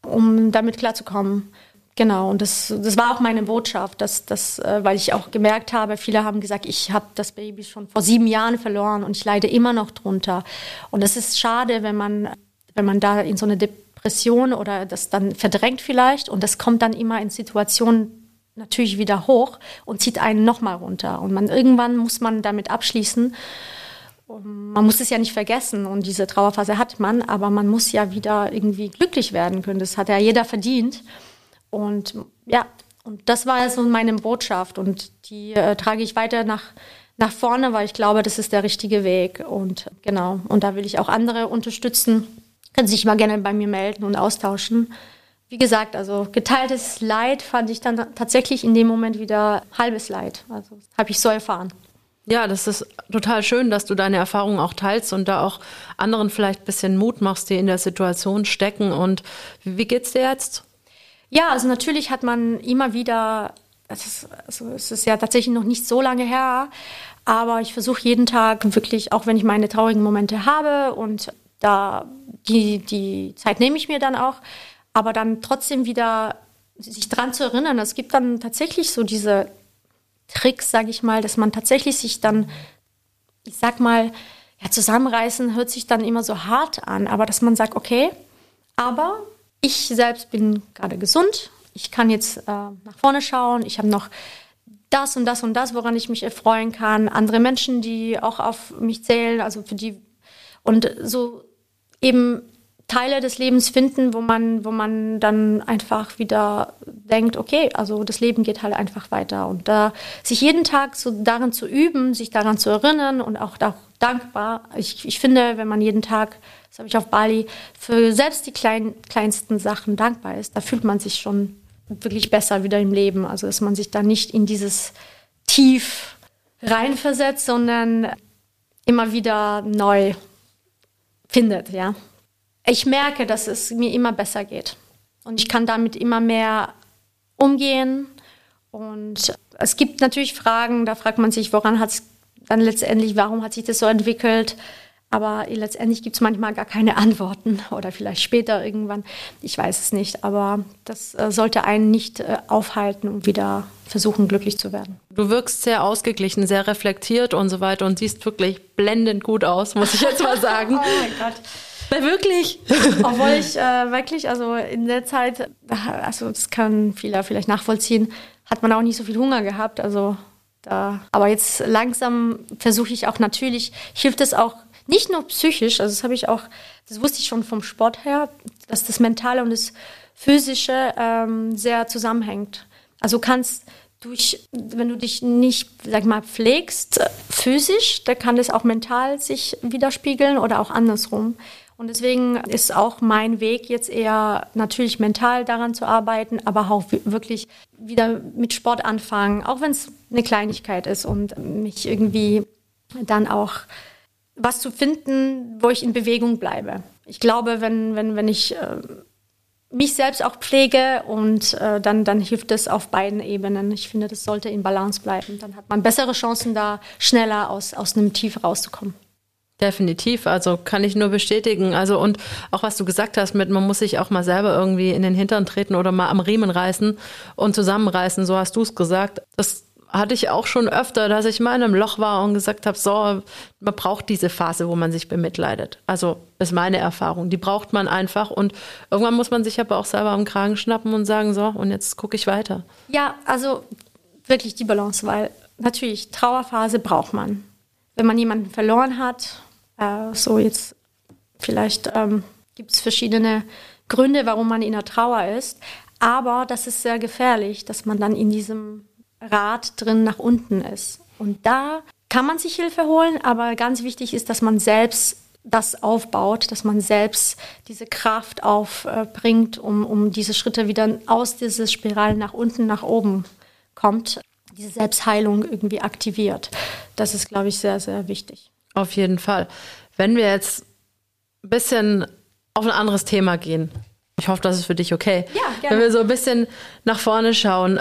[SPEAKER 3] um damit klarzukommen. Genau, und das, das war auch meine Botschaft, dass, dass, äh, weil ich auch gemerkt habe, viele haben gesagt, ich habe das Baby schon vor sieben Jahren verloren und ich leide immer noch drunter. Und es ist schade, wenn man, wenn man da in so eine Depression oder das dann verdrängt vielleicht und das kommt dann immer in Situationen natürlich wieder hoch und zieht einen nochmal runter. Und man irgendwann muss man damit abschließen. Man muss es ja nicht vergessen und diese Trauerphase hat man, aber man muss ja wieder irgendwie glücklich werden können. Das hat ja jeder verdient. Und ja, und das war so meine Botschaft und die äh, trage ich weiter nach, nach vorne, weil ich glaube, das ist der richtige Weg. Und genau, und da will ich auch andere unterstützen. Können sich mal gerne bei mir melden und austauschen wie gesagt, also geteiltes Leid fand ich dann tatsächlich in dem Moment wieder halbes Leid. Also habe ich so erfahren.
[SPEAKER 2] Ja, das ist total schön, dass du deine Erfahrungen auch teilst und da auch anderen vielleicht ein bisschen Mut machst, die in der Situation stecken. Und wie geht's dir jetzt?
[SPEAKER 3] Ja, also natürlich hat man immer wieder, ist, also es ist ja tatsächlich noch nicht so lange her, aber ich versuche jeden Tag wirklich, auch wenn ich meine traurigen Momente habe und da die, die Zeit nehme ich mir dann auch, aber dann trotzdem wieder sich dran zu erinnern. Es gibt dann tatsächlich so diese Tricks, sage ich mal, dass man tatsächlich sich dann, ich sag mal, ja, zusammenreißen hört sich dann immer so hart an, aber dass man sagt, okay, aber ich selbst bin gerade gesund, ich kann jetzt äh, nach vorne schauen, ich habe noch das und das und das, woran ich mich erfreuen kann, andere Menschen, die auch auf mich zählen, also für die und so eben Teile des Lebens finden, wo man, wo man dann einfach wieder denkt, okay, also das Leben geht halt einfach weiter. Und da sich jeden Tag so darin zu üben, sich daran zu erinnern und auch da dankbar. Ich, ich finde, wenn man jeden Tag, das habe ich auf Bali, für selbst die kleinen, kleinsten Sachen dankbar ist, da fühlt man sich schon wirklich besser wieder im Leben. Also dass man sich da nicht in dieses Tief reinversetzt, sondern immer wieder neu findet, ja ich merke, dass es mir immer besser geht. Und ich kann damit immer mehr umgehen. Und es gibt natürlich Fragen, da fragt man sich, woran hat es dann letztendlich, warum hat sich das so entwickelt? Aber letztendlich gibt es manchmal gar keine Antworten oder vielleicht später irgendwann. Ich weiß es nicht. Aber das äh, sollte einen nicht äh, aufhalten und wieder versuchen, glücklich zu werden.
[SPEAKER 2] Du wirkst sehr ausgeglichen, sehr reflektiert und so weiter und siehst wirklich blendend gut aus, muss ich jetzt mal sagen. oh mein Gott.
[SPEAKER 3] Weil wirklich. Obwohl ich äh, wirklich, also in der Zeit, also das kann viele vielleicht nachvollziehen, hat man auch nicht so viel Hunger gehabt. Also da, aber jetzt langsam versuche ich auch natürlich, hilft es auch nicht nur psychisch, also das habe ich auch, das wusste ich schon vom Sport her, dass das Mentale und das Physische ähm, sehr zusammenhängt. Also kannst durch, wenn du dich nicht, sag mal, pflegst physisch, da kann es auch mental sich widerspiegeln oder auch andersrum. Und deswegen ist auch mein Weg jetzt eher natürlich mental daran zu arbeiten, aber auch wirklich wieder mit Sport anfangen, auch wenn es eine Kleinigkeit ist und mich irgendwie dann auch was zu finden, wo ich in Bewegung bleibe. Ich glaube, wenn, wenn, wenn ich äh, mich selbst auch pflege und äh, dann, dann hilft es auf beiden Ebenen. Ich finde, das sollte in Balance bleiben. Dann hat man bessere Chancen, da schneller aus, aus einem Tief rauszukommen.
[SPEAKER 2] Definitiv, also kann ich nur bestätigen. Also und auch was du gesagt hast mit, man muss sich auch mal selber irgendwie in den Hintern treten oder mal am Riemen reißen und zusammenreißen, so hast du es gesagt. Das hatte ich auch schon öfter, dass ich mal in einem Loch war und gesagt habe, so, man braucht diese Phase, wo man sich bemitleidet. Also ist meine Erfahrung. Die braucht man einfach und irgendwann muss man sich aber auch selber am Kragen schnappen und sagen, so, und jetzt gucke ich weiter.
[SPEAKER 3] Ja, also wirklich die Balance, weil natürlich Trauerphase braucht man. Wenn man jemanden verloren hat, äh, so jetzt vielleicht ähm, gibt es verschiedene Gründe, warum man in der Trauer ist, aber das ist sehr gefährlich, dass man dann in diesem Rad drin nach unten ist. Und da kann man sich Hilfe holen, aber ganz wichtig ist, dass man selbst das aufbaut, dass man selbst diese Kraft aufbringt, um, um diese Schritte wieder aus dieser Spirale nach unten, nach oben kommt, diese Selbstheilung irgendwie aktiviert. Das ist, glaube ich, sehr, sehr wichtig.
[SPEAKER 2] Auf jeden Fall. Wenn wir jetzt ein bisschen auf ein anderes Thema gehen, ich hoffe, das ist für dich okay.
[SPEAKER 3] Ja, gerne.
[SPEAKER 2] Wenn wir so ein bisschen nach vorne schauen,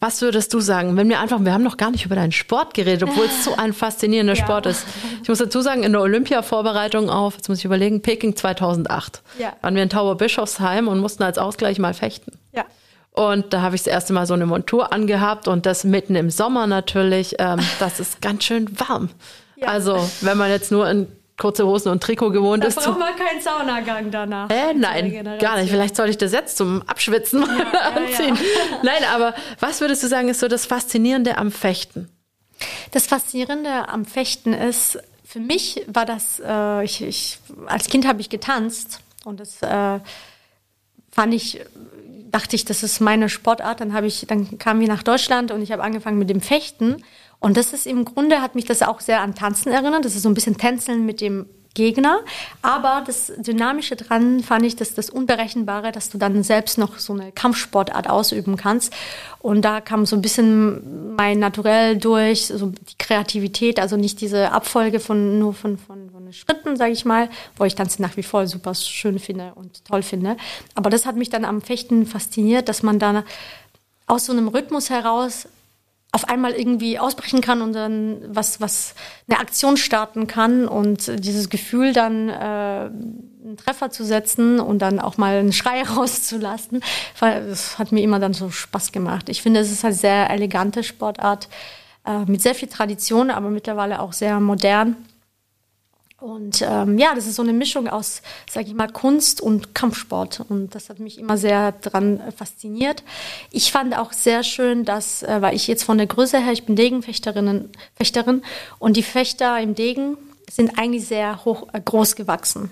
[SPEAKER 2] was würdest du sagen, wenn wir einfach, wir haben noch gar nicht über deinen Sport geredet, obwohl es so ein faszinierender ja. Sport ist. Ich muss dazu sagen, in der Olympia-Vorbereitung auf, jetzt muss ich überlegen, Peking 2008, ja. waren wir in Tauberbischofsheim und mussten als Ausgleich mal fechten.
[SPEAKER 3] Ja.
[SPEAKER 2] Und da habe ich das erste Mal so eine Montur angehabt und das mitten im Sommer natürlich. Ähm, das ist ganz schön warm. Ja. Also, wenn man jetzt nur in kurze Hosen und Trikot gewohnt
[SPEAKER 3] da
[SPEAKER 2] ist.
[SPEAKER 3] Da braucht man keinen Saunagang danach.
[SPEAKER 2] Äh, nein, gar nicht. Vielleicht sollte ich das jetzt zum Abschwitzen mal ja, anziehen. Ja. Nein, aber was würdest du sagen, ist so das Faszinierende am Fechten?
[SPEAKER 3] Das Faszinierende am Fechten ist, für mich war das, äh, ich, ich, als Kind habe ich getanzt und das äh, fand ich, dachte ich, das ist meine Sportart. Dann habe ich, dann kamen wir nach Deutschland und ich habe angefangen mit dem Fechten und das ist im Grunde, hat mich das auch sehr an Tanzen erinnert. Das ist so ein bisschen Tänzeln mit dem Gegner. Aber das Dynamische dran fand ich, dass das Unberechenbare, dass du dann selbst noch so eine Kampfsportart ausüben kannst. Und da kam so ein bisschen mein Naturell durch, so die Kreativität, also nicht diese Abfolge von nur von, von, von Schritten, sage ich mal, wo ich Tanzen nach wie vor super schön finde und toll finde. Aber das hat mich dann am Fechten fasziniert, dass man da aus so einem Rhythmus heraus auf einmal irgendwie ausbrechen kann und dann was, was eine Aktion starten kann und dieses Gefühl dann äh, einen Treffer zu setzen und dann auch mal einen Schrei rauszulassen, das hat mir immer dann so Spaß gemacht. Ich finde, es ist eine sehr elegante Sportart äh, mit sehr viel Tradition, aber mittlerweile auch sehr modern. Und ähm, ja, das ist so eine Mischung aus, sage ich mal, Kunst und Kampfsport. Und das hat mich immer sehr dran äh, fasziniert. Ich fand auch sehr schön, dass, äh, weil ich jetzt von der Größe her, ich bin Degenfechterin, Fechterin, und die Fechter im Degen sind eigentlich sehr hoch, äh, groß gewachsen.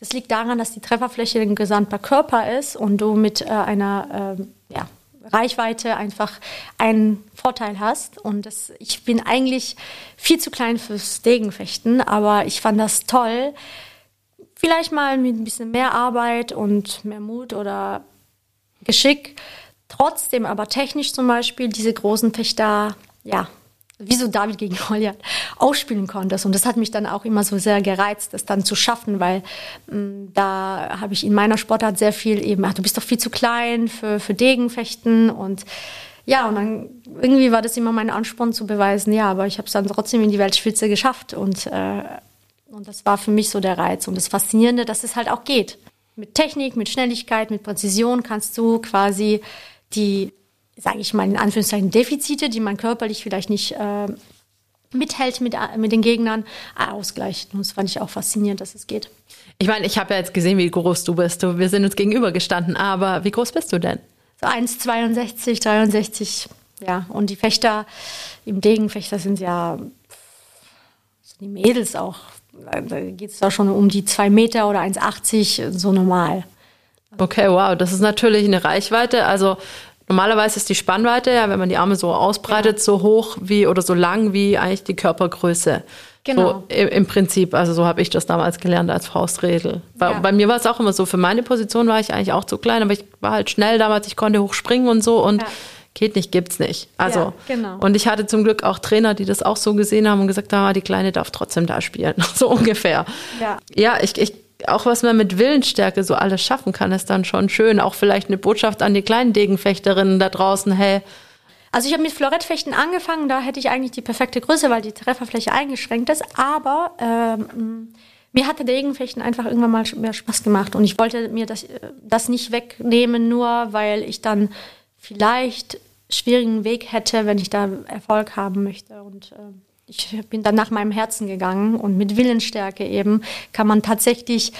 [SPEAKER 3] Das liegt daran, dass die Trefferfläche ein gesamter Körper ist und du mit äh, einer äh, ja, Reichweite einfach einen Vorteil hast. Und das, ich bin eigentlich viel zu klein fürs Degenfechten, aber ich fand das toll. Vielleicht mal mit ein bisschen mehr Arbeit und mehr Mut oder Geschick. Trotzdem aber technisch zum Beispiel diese großen Fechter, ja, wie so David gegen Goliath ausspielen konntest. Und das hat mich dann auch immer so sehr gereizt, das dann zu schaffen, weil mh, mm, da habe ich in meiner Sportart sehr viel eben, ach, du bist doch viel zu klein für, für Degenfechten und ja, und dann irgendwie war das immer mein Ansporn zu beweisen, ja, aber ich habe es dann trotzdem in die Weltspitze geschafft und, äh, und das war für mich so der Reiz und das Faszinierende, dass es halt auch geht. Mit Technik, mit Schnelligkeit, mit Präzision kannst du quasi die sage ich mal in Anführungszeichen, Defizite, die man körperlich vielleicht nicht äh, mithält mit, mit den Gegnern, äh, ausgleicht. Und das fand ich auch faszinierend, dass es geht.
[SPEAKER 2] Ich meine, ich habe ja jetzt gesehen, wie groß du bist. Wir sind uns gegenübergestanden, aber wie groß bist du denn?
[SPEAKER 3] So 1,62, 63, ja. Und die Fechter im Degenfechter sind ja die Mädels auch. Da geht es da schon um die 2 Meter oder 1,80, so normal.
[SPEAKER 2] Okay, wow, das ist natürlich eine Reichweite. Also Normalerweise ist die Spannweite, ja, wenn man die Arme so ausbreitet, ja. so hoch wie oder so lang wie eigentlich die Körpergröße. Genau. So, im, im, Prinzip, also so habe ich das damals gelernt als Faustregel. Bei, ja. bei mir war es auch immer so, für meine Position war ich eigentlich auch zu klein, aber ich war halt schnell damals, ich konnte hochspringen und so und ja. geht nicht, gibt's nicht. Also, ja, genau. und ich hatte zum Glück auch Trainer, die das auch so gesehen haben und gesagt haben, ah, die Kleine darf trotzdem da spielen. so ungefähr. Ja, ja ich, ich auch was man mit Willensstärke so alles schaffen kann, ist dann schon schön. Auch vielleicht eine Botschaft an die kleinen Degenfechterinnen da draußen, hey.
[SPEAKER 3] Also ich habe mit Florettfechten angefangen, da hätte ich eigentlich die perfekte Größe, weil die Trefferfläche eingeschränkt ist. Aber ähm, mir hatte Degenfechten einfach irgendwann mal mehr Spaß gemacht und ich wollte mir das, das nicht wegnehmen, nur weil ich dann vielleicht schwierigen Weg hätte, wenn ich da Erfolg haben möchte. Und äh, ich bin dann nach meinem Herzen gegangen und mit Willensstärke eben kann man tatsächlich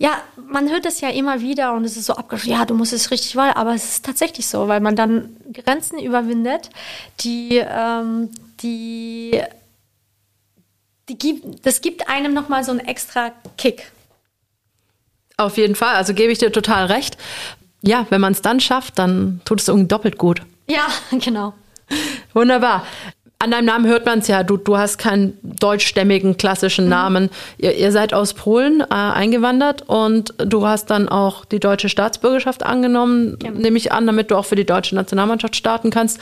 [SPEAKER 3] ja, man hört es ja immer wieder und es ist so abgeschlossen, ja, du musst es richtig wollen, aber es ist tatsächlich so, weil man dann Grenzen überwindet, die, ähm, die, die gibt, das gibt einem nochmal so einen extra Kick.
[SPEAKER 2] Auf jeden Fall, also gebe ich dir total recht. Ja, wenn man es dann schafft, dann tut es irgendwie doppelt gut.
[SPEAKER 3] Ja, genau.
[SPEAKER 2] Wunderbar. An deinem Namen hört man es ja, du, du hast keinen deutschstämmigen klassischen mhm. Namen. Ihr, ihr, seid aus Polen äh, eingewandert und du hast dann auch die deutsche Staatsbürgerschaft angenommen, ja. nehme ich an, damit du auch für die deutsche Nationalmannschaft starten kannst.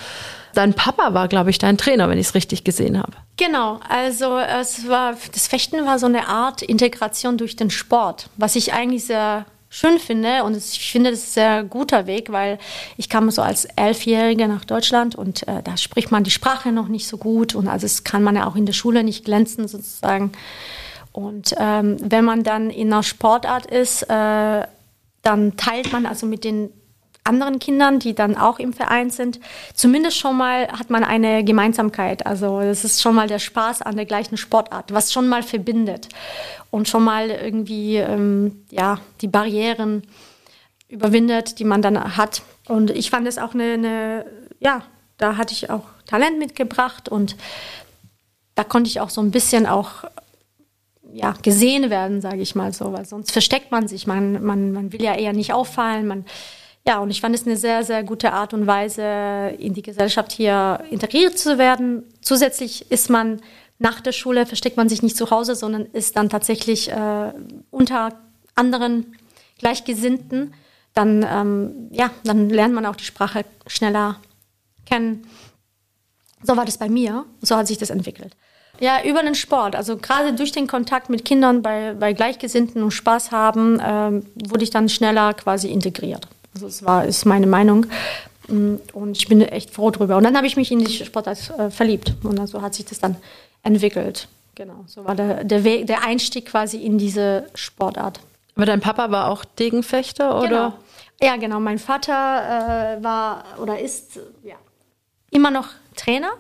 [SPEAKER 2] Dein Papa war, glaube ich, dein Trainer, wenn ich es richtig gesehen habe.
[SPEAKER 3] Genau, also es war das Fechten war so eine Art Integration durch den Sport, was ich eigentlich sehr schön finde. Und ich finde, das ist ein sehr guter Weg, weil ich kam so als Elfjährige nach Deutschland und äh, da spricht man die Sprache noch nicht so gut und also es kann man ja auch in der Schule nicht glänzen sozusagen. Und ähm, wenn man dann in einer Sportart ist, äh, dann teilt man also mit den anderen Kindern, die dann auch im Verein sind. Zumindest schon mal hat man eine Gemeinsamkeit. Also das ist schon mal der Spaß an der gleichen Sportart, was schon mal verbindet und schon mal irgendwie ähm, ja die Barrieren überwindet, die man dann hat. Und ich fand es auch eine, eine ja, da hatte ich auch Talent mitgebracht und da konnte ich auch so ein bisschen auch ja, gesehen werden, sage ich mal so, weil sonst versteckt man sich. Man, man, man will ja eher nicht auffallen. Man, ja, und ich fand es eine sehr, sehr gute Art und Weise, in die Gesellschaft hier integriert zu werden. Zusätzlich ist man nach der Schule, versteckt man sich nicht zu Hause, sondern ist dann tatsächlich äh, unter anderen Gleichgesinnten. Dann, ähm, ja, dann lernt man auch die Sprache schneller kennen. So war das bei mir. So hat sich das entwickelt. Ja, über den Sport. Also gerade durch den Kontakt mit Kindern bei, bei Gleichgesinnten und Spaß haben, ähm, wurde ich dann schneller quasi integriert. Also es war, ist meine Meinung. Mm, und ich bin echt froh drüber. Und dann habe ich mich in die Sportart äh, verliebt. Und so also hat sich das dann entwickelt. Genau, so war der, der, Weg, der Einstieg quasi in diese Sportart.
[SPEAKER 2] Aber dein Papa war auch Degenfechter, oder?
[SPEAKER 3] Genau. Ja, genau. Mein Vater äh, war oder ist ja, immer noch Trainer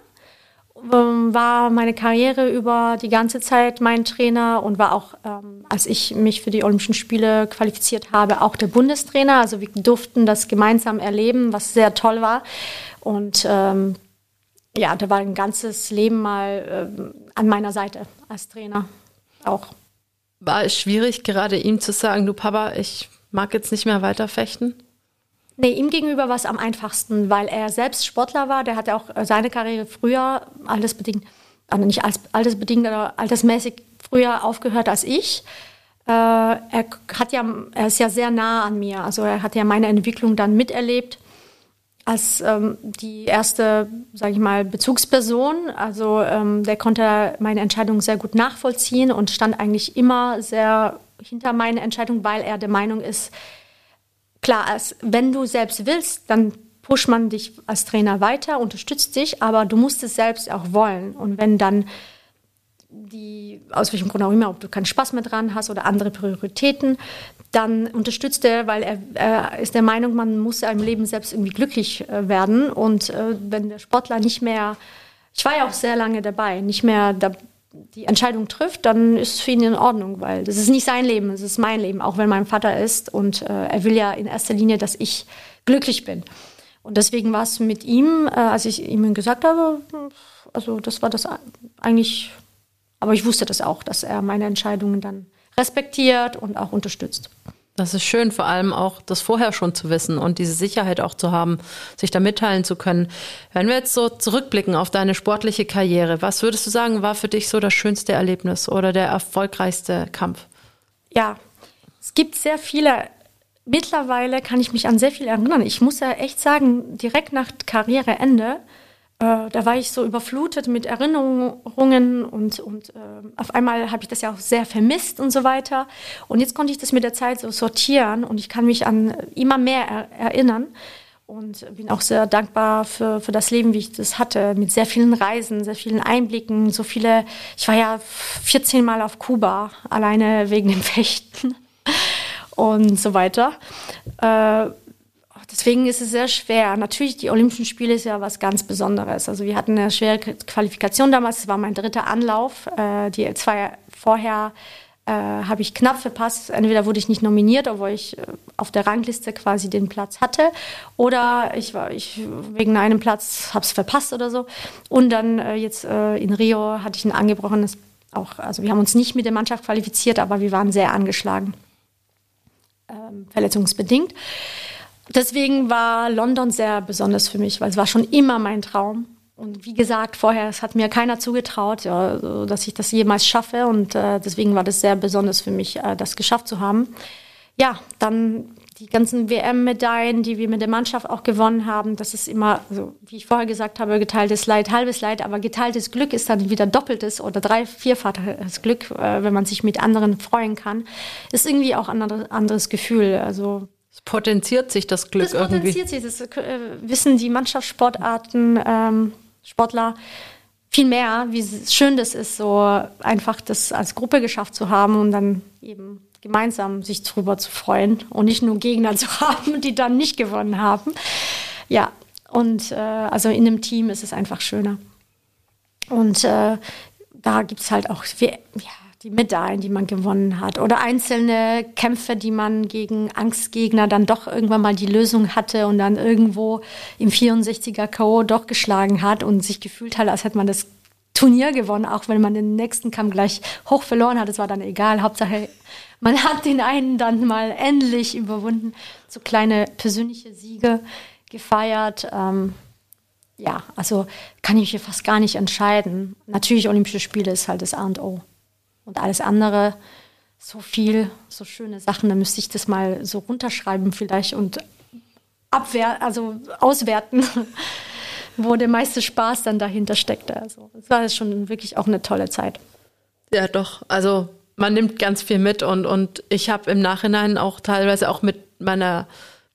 [SPEAKER 3] war meine Karriere über die ganze Zeit mein Trainer und war auch, ähm, als ich mich für die Olympischen Spiele qualifiziert habe, auch der Bundestrainer. Also wir durften das gemeinsam erleben, was sehr toll war. Und ähm, ja, da war ein ganzes Leben mal ähm, an meiner Seite als Trainer auch.
[SPEAKER 2] War es schwierig, gerade ihm zu sagen, du Papa, ich mag jetzt nicht mehr weiter fechten?
[SPEAKER 3] Nee, ihm gegenüber war es am einfachsten, weil er selbst Sportler war. Der hatte auch äh, seine Karriere früher, altersbedingt, also nicht altersbedingt, aber altersmäßig früher aufgehört als ich. Äh, er, hat ja, er ist ja sehr nah an mir. Also er hat ja meine Entwicklung dann miterlebt als ähm, die erste, sage ich mal, Bezugsperson. Also ähm, der konnte meine Entscheidung sehr gut nachvollziehen und stand eigentlich immer sehr hinter meine Entscheidung, weil er der Meinung ist, klar, als, wenn du selbst willst, dann pusht man dich als Trainer weiter, unterstützt dich, aber du musst es selbst auch wollen. Und wenn dann die, aus welchem Grund auch immer, ob du keinen Spaß mehr dran hast oder andere Prioritäten, dann unterstützt er, weil er, er ist der Meinung, man muss ja im Leben selbst irgendwie glücklich äh, werden. Und äh, wenn der Sportler nicht mehr, ich war ja auch sehr lange dabei, nicht mehr da, die Entscheidung trifft, dann ist es für ihn in Ordnung, weil das ist nicht sein Leben, es ist mein Leben, auch wenn mein Vater ist und äh, er will ja in erster Linie, dass ich glücklich bin. Und deswegen war es mit ihm, äh, als ich ihm gesagt habe, also das war das eigentlich, aber ich wusste das auch, dass er meine Entscheidungen dann respektiert und auch unterstützt.
[SPEAKER 2] Das ist schön, vor allem auch das vorher schon zu wissen und diese Sicherheit auch zu haben, sich da mitteilen zu können. Wenn wir jetzt so zurückblicken auf deine sportliche Karriere, was würdest du sagen, war für dich so das schönste Erlebnis oder der erfolgreichste Kampf?
[SPEAKER 3] Ja, es gibt sehr viele. Mittlerweile kann ich mich an sehr viel erinnern. Ich muss ja echt sagen, direkt nach Karriereende äh, da war ich so überflutet mit Erinnerungen und, und äh, auf einmal habe ich das ja auch sehr vermisst und so weiter. Und jetzt konnte ich das mit der Zeit so sortieren und ich kann mich an immer mehr er erinnern. und bin auch sehr dankbar für, für das Leben, wie ich das hatte, mit sehr vielen Reisen, sehr vielen Einblicken, so viele, ich war ja 14 Mal auf Kuba, alleine wegen dem Fechten und so weiter. Äh, deswegen ist es sehr schwer. Natürlich, die Olympischen Spiele ist ja was ganz Besonderes. Also wir hatten eine schwere Qualifikation damals, es war mein dritter Anlauf. Äh, die zwei vorher äh, habe ich knapp verpasst. Entweder wurde ich nicht nominiert, obwohl ich äh, auf der Rangliste quasi den Platz hatte, oder ich war ich wegen einem Platz habe es verpasst oder so. Und dann äh, jetzt äh, in Rio hatte ich ein angebrochenes auch. Also wir haben uns nicht mit der Mannschaft qualifiziert, aber wir waren sehr angeschlagen, ähm, verletzungsbedingt. Deswegen war London sehr besonders für mich, weil es war schon immer mein Traum. Und wie gesagt, vorher, es hat mir keiner zugetraut, ja, dass ich das jemals schaffe. Und äh, deswegen war das sehr besonders für mich, äh, das geschafft zu haben. Ja, dann die ganzen WM-Medaillen, die wir mit der Mannschaft auch gewonnen haben, das ist immer, also, wie ich vorher gesagt habe, geteiltes Leid, halbes Leid, aber geteiltes Glück ist dann wieder doppeltes oder drei, vierfaches Glück, äh, wenn man sich mit anderen freuen kann. Ist irgendwie auch ein anderes Gefühl. Also
[SPEAKER 2] es potenziert sich das Glück
[SPEAKER 3] das irgendwie. Das potenziert sich, das äh, wissen die Mannschaftssportarten. Ähm, Sportler viel mehr, wie schön das ist, so einfach das als Gruppe geschafft zu haben und dann eben gemeinsam sich darüber zu freuen und nicht nur Gegner zu haben, die dann nicht gewonnen haben. Ja, und äh, also in einem Team ist es einfach schöner. Und äh, da gibt es halt auch, ja, die Medaillen, die man gewonnen hat oder einzelne Kämpfe, die man gegen Angstgegner dann doch irgendwann mal die Lösung hatte und dann irgendwo im 64er K.O. doch geschlagen hat und sich gefühlt hat, als hätte man das Turnier gewonnen, auch wenn man den nächsten Kampf gleich hoch verloren hat. Es war dann egal. Hauptsache, man hat den einen dann mal endlich überwunden. So kleine persönliche Siege gefeiert. Ähm, ja, also kann ich mich fast gar nicht entscheiden. Natürlich, Olympische Spiele ist halt das A und O. Und alles andere, so viel, so schöne Sachen, da müsste ich das mal so runterschreiben vielleicht und abwehr, also auswerten, wo der meiste Spaß dann dahinter steckte. Also es war schon wirklich auch eine tolle Zeit.
[SPEAKER 2] Ja, doch. Also man nimmt ganz viel mit und, und ich habe im Nachhinein auch teilweise auch mit meiner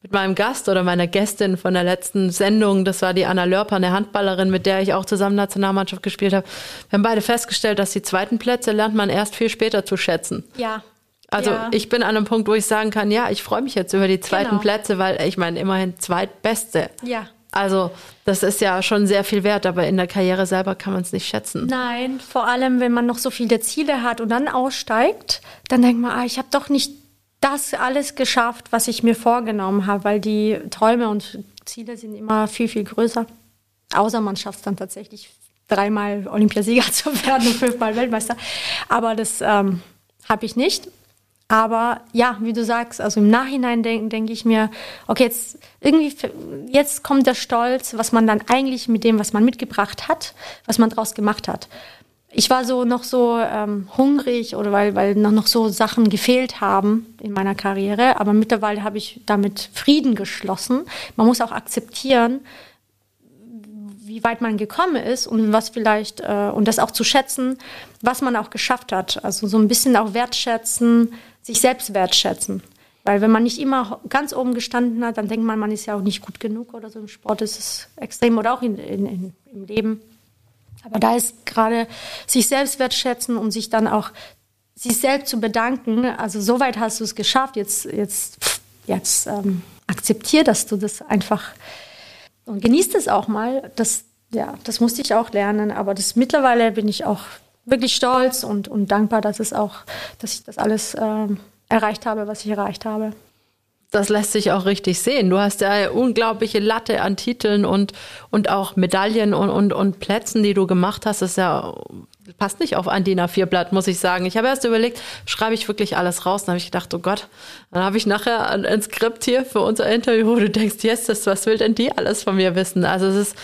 [SPEAKER 2] mit meinem Gast oder meiner Gästin von der letzten Sendung, das war die Anna Lörper, eine Handballerin, mit der ich auch zusammen Nationalmannschaft gespielt habe. Wir haben beide festgestellt, dass die zweiten Plätze lernt man erst viel später zu schätzen.
[SPEAKER 3] Ja.
[SPEAKER 2] Also
[SPEAKER 3] ja.
[SPEAKER 2] ich bin an einem Punkt, wo ich sagen kann, ja, ich freue mich jetzt über die zweiten genau. Plätze, weil ich meine immerhin zweitbeste.
[SPEAKER 3] Ja.
[SPEAKER 2] Also das ist ja schon sehr viel wert, aber in der Karriere selber kann man es nicht schätzen.
[SPEAKER 3] Nein, vor allem wenn man noch so viele Ziele hat und dann aussteigt, dann denkt man, ah, ich habe doch nicht das alles geschafft, was ich mir vorgenommen habe, weil die Träume und Ziele sind immer viel, viel größer. Außer man schafft es dann tatsächlich dreimal Olympiasieger zu werden und fünfmal Weltmeister. Aber das ähm, habe ich nicht. Aber ja, wie du sagst, also im Nachhinein denke denk ich mir, okay, jetzt irgendwie, jetzt kommt der Stolz, was man dann eigentlich mit dem, was man mitgebracht hat, was man draus gemacht hat ich war so noch so ähm, hungrig oder weil, weil noch, noch so Sachen gefehlt haben in meiner Karriere. Aber mittlerweile habe ich damit Frieden geschlossen. Man muss auch akzeptieren, wie weit man gekommen ist und was vielleicht, äh, und das auch zu schätzen, was man auch geschafft hat. Also so ein bisschen auch wertschätzen, sich selbst wertschätzen. Weil wenn man nicht immer ganz oben gestanden hat, dann denkt man, man ist ja auch nicht gut genug oder so. Im Sport ist es extrem oder auch in, in, in, im Leben. Aber da ist gerade sich selbst wertschätzen und sich dann auch sich selbst zu bedanken. Also soweit hast du es geschafft. Jetzt, jetzt, jetzt ähm, akzeptier, dass du das einfach und genießt es auch mal. Das, ja, das musste ich auch lernen. Aber das mittlerweile bin ich auch wirklich stolz und, und dankbar, dass es auch, dass ich das alles ähm, erreicht habe, was ich erreicht habe
[SPEAKER 2] das lässt sich auch richtig sehen. Du hast ja eine unglaubliche Latte an Titeln und, und auch Medaillen und, und, und Plätzen, die du gemacht hast. Das ist ja, passt nicht auf ein DIN A4-Blatt, muss ich sagen. Ich habe erst überlegt, schreibe ich wirklich alles raus? Dann habe ich gedacht, oh Gott, dann habe ich nachher ein, ein, Skript hier für unser Interview, wo du denkst, yes, das, was will denn die alles von mir wissen? Also es ist,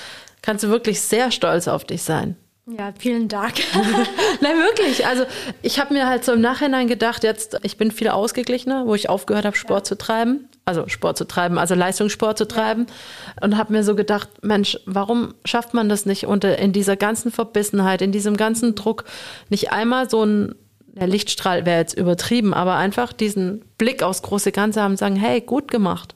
[SPEAKER 2] kannst du wirklich sehr stolz auf dich sein.
[SPEAKER 3] Ja, vielen Dank.
[SPEAKER 2] Nein, wirklich. Also ich habe mir halt so im Nachhinein gedacht, jetzt, ich bin viel ausgeglichener, wo ich aufgehört habe, Sport ja. zu treiben. Also Sport zu treiben, also Leistungssport zu treiben. Ja. Und habe mir so gedacht, Mensch, warum schafft man das nicht unter in dieser ganzen Verbissenheit, in diesem ganzen Druck, nicht einmal so ein der Lichtstrahl wäre jetzt übertrieben, aber einfach diesen Blick aufs große Ganze haben und sagen, hey, gut gemacht.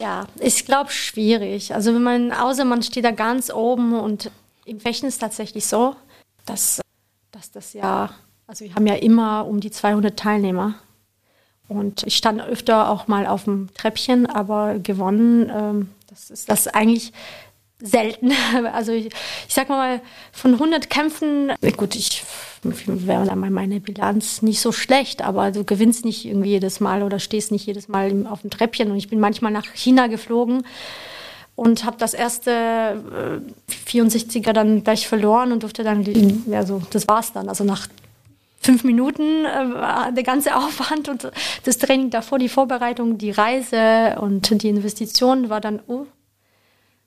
[SPEAKER 3] Ja, ich glaube schwierig. Also wenn man, außer man steht da ganz oben und im Fechten ist tatsächlich so, dass, dass das ja, also wir haben ja immer um die 200 Teilnehmer. Und ich stand öfter auch mal auf dem Treppchen, aber gewonnen, ähm, das ist das eigentlich selten. Also ich, ich sag mal, von 100 Kämpfen, gut, ich wäre meine Bilanz nicht so schlecht, aber du gewinnst nicht irgendwie jedes Mal oder stehst nicht jedes Mal auf dem Treppchen. Und ich bin manchmal nach China geflogen und habe das erste äh, 64er dann gleich verloren und durfte dann, ja so, das war's dann. Also nach fünf Minuten äh, der ganze Aufwand und das Training davor, die Vorbereitung, die Reise und die Investition war dann, oh,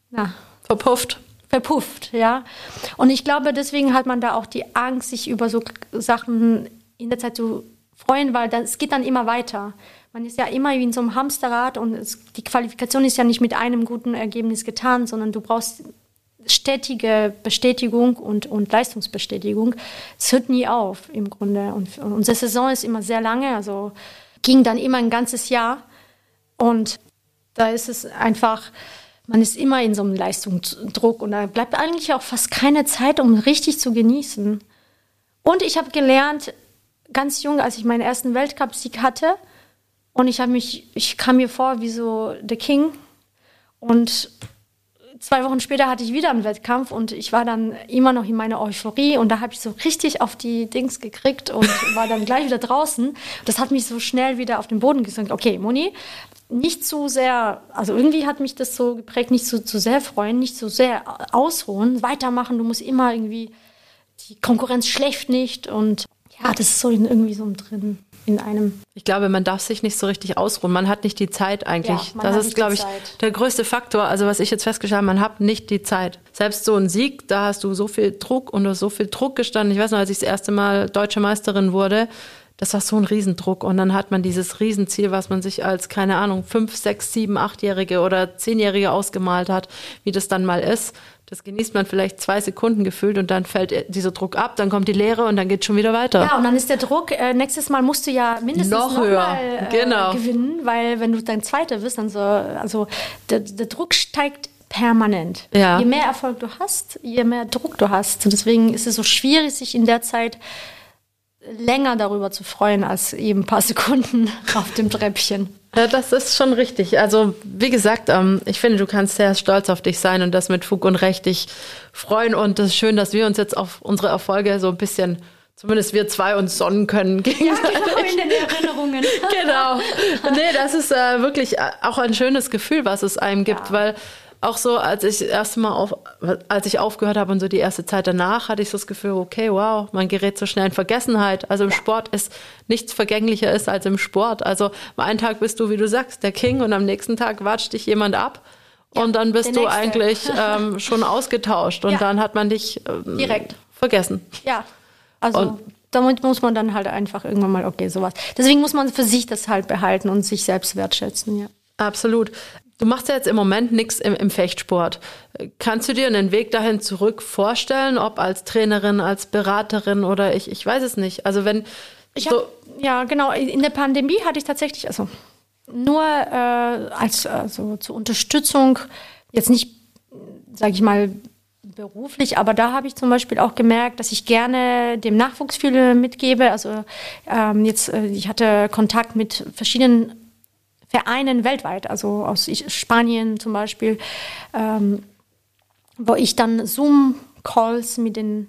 [SPEAKER 2] na. Verpufft.
[SPEAKER 3] Verpufft, ja. Und ich glaube, deswegen hat man da auch die Angst, sich über so Sachen in der Zeit zu freuen, weil das, es geht dann immer weiter. Man ist ja immer wie in so einem Hamsterrad und es, die Qualifikation ist ja nicht mit einem guten Ergebnis getan, sondern du brauchst stetige Bestätigung und, und Leistungsbestätigung. Es hört nie auf im Grunde. Und, und unsere Saison ist immer sehr lange, also ging dann immer ein ganzes Jahr. Und da ist es einfach, man ist immer in so einem Leistungsdruck und da bleibt eigentlich auch fast keine Zeit, um richtig zu genießen. Und ich habe gelernt, ganz jung, als ich meinen ersten Weltcup-Sieg hatte, und ich habe mich, ich kam mir vor wie so der King und zwei Wochen später hatte ich wieder einen Wettkampf und ich war dann immer noch in meiner Euphorie und da habe ich so richtig auf die Dings gekriegt und war dann gleich wieder draußen. Das hat mich so schnell wieder auf den Boden gesagt. Okay, Moni, nicht zu sehr, also irgendwie hat mich das so geprägt, nicht zu, zu sehr freuen, nicht zu sehr ausruhen, weitermachen. Du musst immer irgendwie, die Konkurrenz schläft nicht und ja, das ist so irgendwie so drin in einem.
[SPEAKER 2] Ich glaube, man darf sich nicht so richtig ausruhen. Man hat nicht die Zeit eigentlich. Ja, das ist, glaube ich, der größte Faktor. Also was ich jetzt festgestellt habe, man hat nicht die Zeit. Selbst so ein Sieg, da hast du so viel Druck und so viel Druck gestanden. Ich weiß noch, als ich das erste Mal deutsche Meisterin wurde, das war so ein Riesendruck. Und dann hat man dieses Riesenziel, was man sich als, keine Ahnung, fünf, sechs, sieben, achtjährige oder zehnjährige ausgemalt hat, wie das dann mal ist. Das genießt man vielleicht zwei Sekunden gefühlt und dann fällt dieser Druck ab, dann kommt die Leere und dann geht schon wieder weiter.
[SPEAKER 3] Ja, und dann ist der Druck, äh, nächstes Mal musst du ja mindestens noch, noch höher mal, äh, genau. gewinnen, weil wenn du dein Zweiter bist, dann so, also der, der Druck steigt permanent. Ja. Je mehr Erfolg du hast, je mehr Druck du hast. Und deswegen ist es so schwierig, sich in der Zeit länger darüber zu freuen als eben ein paar Sekunden auf dem Treppchen.
[SPEAKER 2] Ja, das ist schon richtig. Also, wie gesagt, ähm, ich finde, du kannst sehr stolz auf dich sein und das mit Fug und Recht dich freuen. Und es ist schön, dass wir uns jetzt auf unsere Erfolge so ein bisschen, zumindest wir zwei, uns sonnen können.
[SPEAKER 3] Ja, genau, in den Erinnerungen.
[SPEAKER 2] genau. Nee, das ist äh, wirklich äh, auch ein schönes Gefühl, was es einem gibt, ja. weil auch so, als ich erst mal auf, als ich aufgehört habe und so die erste Zeit danach, hatte ich so das Gefühl, okay, wow, man gerät so schnell in Vergessenheit. Also im. Sport ist nichts vergänglicher ist als im Sport. Also einen Tag bist du, wie du sagst, der King und am nächsten Tag watscht dich jemand ab. Ja, und dann bist du eigentlich ähm, schon ausgetauscht und ja. dann hat man dich ähm, direkt vergessen.
[SPEAKER 3] Ja, also und, damit muss man dann halt einfach irgendwann mal, okay, sowas. Deswegen muss man für sich das halt behalten und sich selbst wertschätzen, ja.
[SPEAKER 2] Absolut. Du machst ja jetzt im Moment nichts im, im, Fechtsport. Kannst du dir einen Weg dahin zurück vorstellen, ob als Trainerin, als Beraterin oder ich, ich weiß es nicht. Also wenn
[SPEAKER 3] ich so hab, ja genau in der Pandemie hatte ich tatsächlich also nur äh, als also zur Unterstützung jetzt nicht sage ich mal beruflich, aber da habe ich zum Beispiel auch gemerkt, dass ich gerne dem Nachwuchs viel mitgebe. Also ähm, jetzt äh, ich hatte Kontakt mit verschiedenen Vereinen weltweit, also aus Spanien zum Beispiel, ähm, wo ich dann Zoom-Calls mit den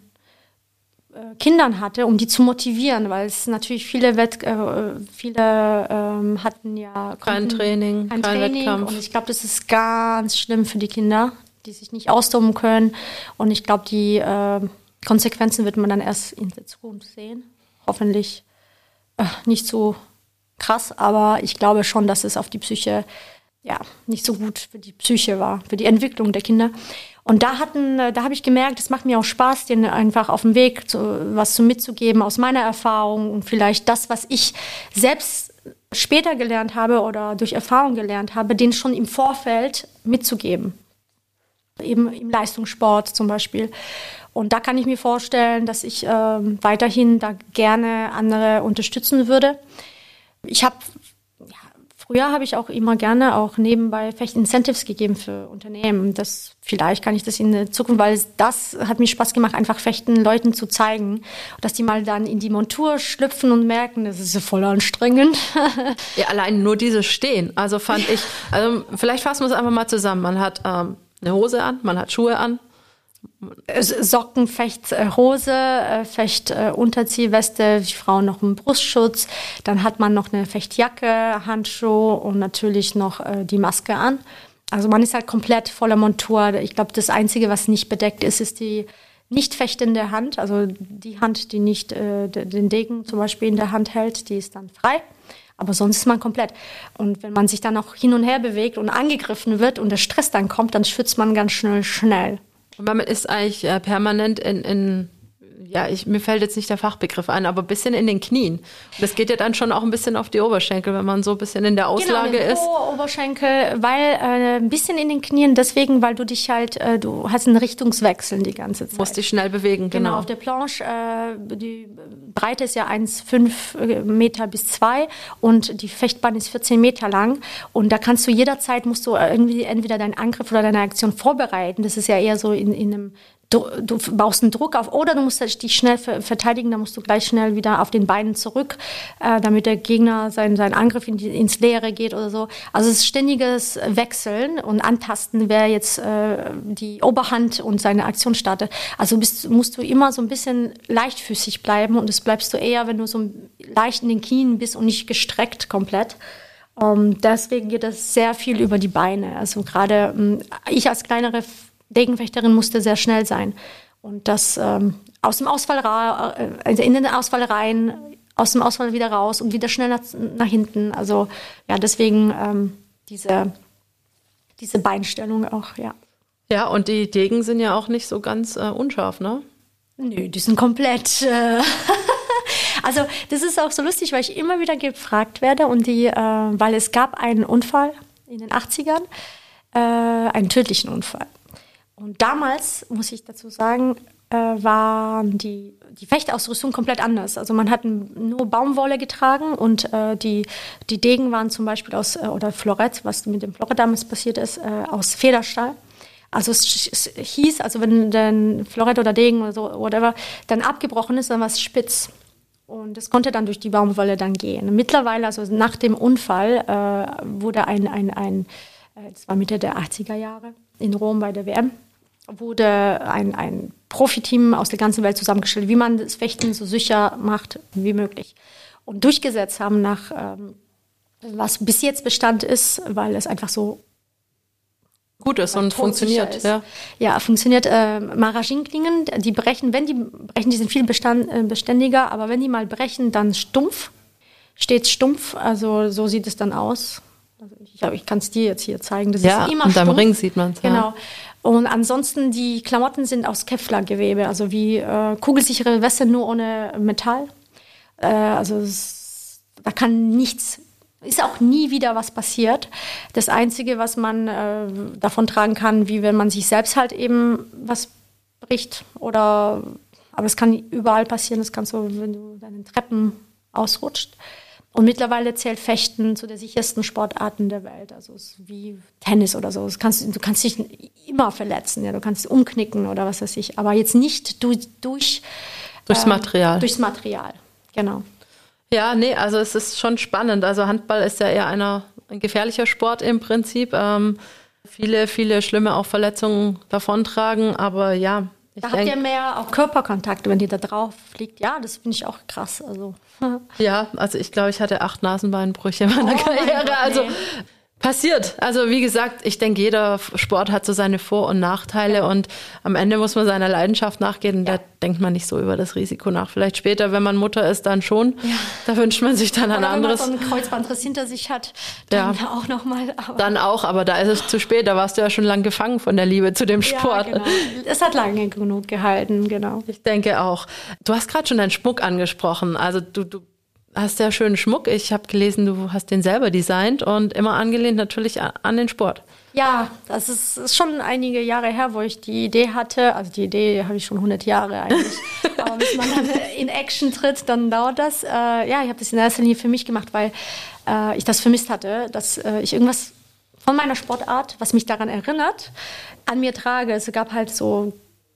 [SPEAKER 3] äh, Kindern hatte, um die zu motivieren, weil es natürlich viele Wett äh, viele ähm, hatten ja
[SPEAKER 2] kein Training,
[SPEAKER 3] kein, kein Training. Wettkampf. und ich glaube, das ist ganz schlimm für die Kinder, die sich nicht austoben können. Und ich glaube, die äh, Konsequenzen wird man dann erst in der Zukunft sehen, hoffentlich äh, nicht so krass, aber ich glaube schon, dass es auf die Psyche ja nicht so gut für die Psyche war, für die Entwicklung der Kinder. Und da hatten, äh, da habe ich gemerkt, es macht mir auch Spaß, denen einfach auf dem Weg zu, was zu mitzugeben aus meiner Erfahrung und vielleicht das, was ich selbst später gelernt habe oder durch Erfahrung gelernt habe, denen schon im Vorfeld mitzugeben. Eben im Leistungssport zum Beispiel. Und da kann ich mir vorstellen, dass ich äh, weiterhin da gerne andere unterstützen würde. Ich habe ja, Früher habe ich auch immer gerne auch nebenbei vielleicht Incentives gegeben für Unternehmen. Das vielleicht kann ich das in der Zukunft, weil das hat mir Spaß gemacht, einfach Fechten Leuten zu zeigen, dass die mal dann in die Montur schlüpfen und merken, das ist voll anstrengend.
[SPEAKER 2] ja, allein nur dieses Stehen. Also fand ich, also vielleicht fassen wir es einfach mal zusammen. Man hat ähm, eine Hose an, man hat Schuhe an,
[SPEAKER 3] Socken, Fecht, äh, Hose, äh, Fecht, äh, Unterziehweste, die Frauen noch einen Brustschutz. Dann hat man noch eine Fechtjacke, Handschuhe und natürlich noch die Maske an. Also man ist halt komplett voller Montur. Ich glaube, das Einzige, was nicht bedeckt ist, ist die nicht fechtende Hand. Also die Hand, die nicht äh, den Degen zum Beispiel in der Hand hält, die ist dann frei. Aber sonst ist man komplett. Und wenn man sich dann auch hin und her bewegt und angegriffen wird und der Stress dann kommt, dann schwitzt man ganz schnell schnell.
[SPEAKER 2] Und man ist eigentlich äh, permanent in, in ja, ich, mir fällt jetzt nicht der Fachbegriff ein, aber ein bisschen in den Knien. Und das geht ja dann schon auch ein bisschen auf die Oberschenkel, wenn man so ein bisschen in der genau, Auslage genau, ist.
[SPEAKER 3] Oberschenkel, weil äh, ein bisschen in den Knien, deswegen, weil du dich halt, äh, du hast einen Richtungswechsel die ganze Zeit.
[SPEAKER 2] Musst dich schnell bewegen,
[SPEAKER 3] genau. Genau, auf der Planche, äh, die Breite ist ja 1,5 äh, Meter bis 2 und die Fechtbahn ist 14 Meter lang. Und da kannst du jederzeit, musst du irgendwie entweder deinen Angriff oder deine Aktion vorbereiten. Das ist ja eher so in, in einem du, baust einen Druck auf oder du musst dich schnell verteidigen, dann musst du gleich schnell wieder auf den Beinen zurück, äh, damit der Gegner sein, sein Angriff in die, ins Leere geht oder so. Also es ist ständiges Wechseln und Antasten, wer jetzt äh, die Oberhand und seine Aktion startet. Also bist, musst du immer so ein bisschen leichtfüßig bleiben und das bleibst du eher, wenn du so leicht in den Knien bist und nicht gestreckt komplett. Um, ähm, deswegen geht es sehr viel über die Beine. Also gerade um, ich als kleinere Degenfechterin musste sehr schnell sein. Und das ähm, aus dem Ausfall äh, also in den Ausfall rein, aus dem Ausfall wieder raus und wieder schnell nach, nach hinten. Also ja, deswegen ähm, diese, diese Beinstellung auch, ja.
[SPEAKER 2] Ja, und die Degen sind ja auch nicht so ganz äh, unscharf, ne?
[SPEAKER 3] Nö, die sind komplett. Äh also das ist auch so lustig, weil ich immer wieder gefragt werde und die, äh, weil es gab einen Unfall in den 80ern, äh, einen tödlichen Unfall. Und damals, muss ich dazu sagen, äh, war die, die Fechtausrüstung komplett anders. Also man hat nur Baumwolle getragen und äh, die, die Degen waren zum Beispiel aus, äh, oder Florett, was mit dem Florett damals passiert ist, äh, aus Federstahl. Also es, es, hieß, also wenn der Florett oder Degen oder so, whatever, dann abgebrochen ist, dann war es spitz. Und es konnte dann durch die Baumwolle dann gehen. Mittlerweile, also nach dem Unfall, äh, wurde ein, ein, ein äh, das war Mitte der 80er Jahre in Rom bei der WM, wurde ein, ein Profiteam aus der ganzen Welt zusammengestellt, wie man das Fechten so sicher macht wie möglich. Und durchgesetzt haben nach, ähm, was bis jetzt Bestand ist, weil es einfach so
[SPEAKER 2] gut ist und funktioniert. Ist.
[SPEAKER 3] Ja. ja, funktioniert. Äh, Maragin-Klingen, die brechen, wenn die brechen, die sind viel bestand, äh, beständiger, aber wenn die mal brechen, dann stumpf, steht stumpf, also so sieht es dann aus. Also ich, ich kann es dir jetzt hier zeigen.
[SPEAKER 2] Das ja, ist immer und am Ring sieht man es.
[SPEAKER 3] Ja. Und ansonsten die Klamotten sind aus Kevlar-Gewebe, also wie äh, kugelsichere Weste nur ohne Metall. Äh, also da kann nichts, ist auch nie wieder was passiert. Das Einzige, was man äh, davon tragen kann, wie wenn man sich selbst halt eben was bricht oder, aber es kann überall passieren. Das kannst du, wenn du deine Treppen ausrutscht. Und mittlerweile zählt Fechten zu der sichersten Sportarten der Welt. Also es ist wie Tennis oder so. Kannst, du kannst dich immer verletzen, ja. Du kannst umknicken oder was weiß ich. Aber jetzt nicht durch, durch
[SPEAKER 2] durchs äh, Material.
[SPEAKER 3] Durchs Material, genau.
[SPEAKER 2] Ja, nee, also es ist schon spannend. Also Handball ist ja eher einer, ein gefährlicher Sport im Prinzip. Ähm, viele, viele schlimme auch Verletzungen davontragen. Aber ja,
[SPEAKER 3] ich da habt ihr mehr auch Körperkontakt, wenn ihr da drauf fliegt. Ja, das finde ich auch krass. Also.
[SPEAKER 2] Ja, also ich glaube, ich hatte acht Nasenbeinbrüche in meiner oh Karriere. Mein Gott, also nee. Passiert. Also wie gesagt, ich denke, jeder Sport hat so seine Vor- und Nachteile ja. und am Ende muss man seiner Leidenschaft nachgehen. Und ja. da denkt man nicht so über das Risiko nach. Vielleicht später, wenn man Mutter ist, dann schon. Ja. Da wünscht man sich dann Oder ein anderes.
[SPEAKER 3] Wenn man so ein Kreuzbandriss hinter sich hat, dann ja. auch nochmal.
[SPEAKER 2] Dann auch, aber da ist es zu spät. Da warst du ja schon lang gefangen von der Liebe zu dem Sport.
[SPEAKER 3] Ja, genau. Es hat lange genug gehalten, genau.
[SPEAKER 2] Ich denke auch. Du hast gerade schon deinen Schmuck angesprochen. Also du, du hast ja schönen Schmuck. Ich habe gelesen, du hast den selber designt und immer angelehnt natürlich an den Sport.
[SPEAKER 3] Ja, das ist, ist schon einige Jahre her, wo ich die Idee hatte. Also die Idee habe ich schon 100 Jahre eigentlich. Aber bis man dann in Action tritt, dann dauert das. Äh, ja, ich habe das in erster Linie für mich gemacht, weil äh, ich das vermisst hatte, dass äh, ich irgendwas von meiner Sportart, was mich daran erinnert, an mir trage. Es gab halt so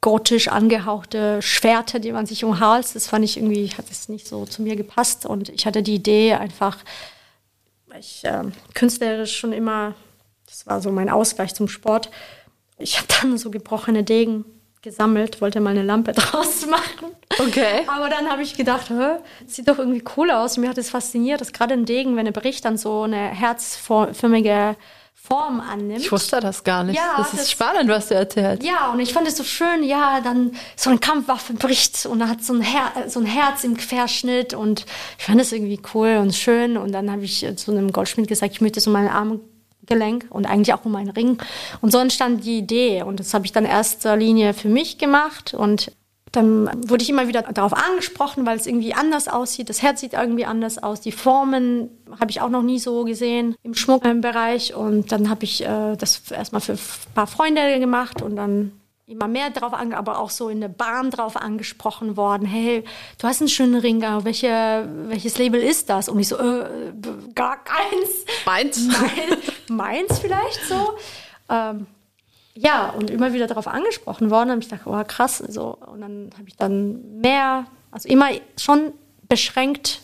[SPEAKER 3] gotisch angehauchte Schwerter, die man sich um den Hals. Das fand ich irgendwie, hat es nicht so zu mir gepasst. Und ich hatte die Idee einfach, weil ich äh, künstlerisch schon immer, das war so mein Ausgleich zum Sport. Ich habe dann so gebrochene Degen gesammelt, wollte mal eine Lampe draus machen.
[SPEAKER 2] Okay.
[SPEAKER 3] Aber dann habe ich gedacht, sieht doch irgendwie cool aus. Mir hat es fasziniert, dass gerade ein Degen, wenn er bricht, dann so eine herzförmige Form annimmt.
[SPEAKER 2] Ich wusste das gar nicht.
[SPEAKER 3] Ja,
[SPEAKER 2] das ist
[SPEAKER 3] das-
[SPEAKER 2] spannend, was du erzählst.
[SPEAKER 3] Ja, und ich fand es so schön, ja, dann so eine Kampfwaffe bricht und dann hat so ein, Her so ein Herz im Querschnitt und ich fand es irgendwie cool und schön und dann habe ich zu einem Goldschmied gesagt, ich möchte so mein Armgelenk und eigentlich auch um meinen Ring und so entstand die Idee und das habe ich dann in erster Linie für mich gemacht und dann wurde ich immer wieder darauf angesprochen, weil es irgendwie anders aussieht. Das Herz sieht irgendwie anders aus. Die Formen habe ich auch noch nie so gesehen im Schmuckbereich. Und dann habe ich äh, das erstmal für ein paar Freunde gemacht und dann immer mehr drauf ange, aber auch so in der Bahn drauf angesprochen worden. Hey, du hast einen schönen Ring, welche, welches Label ist das? Und ich so, äh, gar keins.
[SPEAKER 2] Meins?
[SPEAKER 3] Mein, meins vielleicht so. Ähm, ja, und immer wieder darauf angesprochen worden. habe ich gedacht, oh krass. So. Und dann habe ich dann mehr, also immer schon beschränkt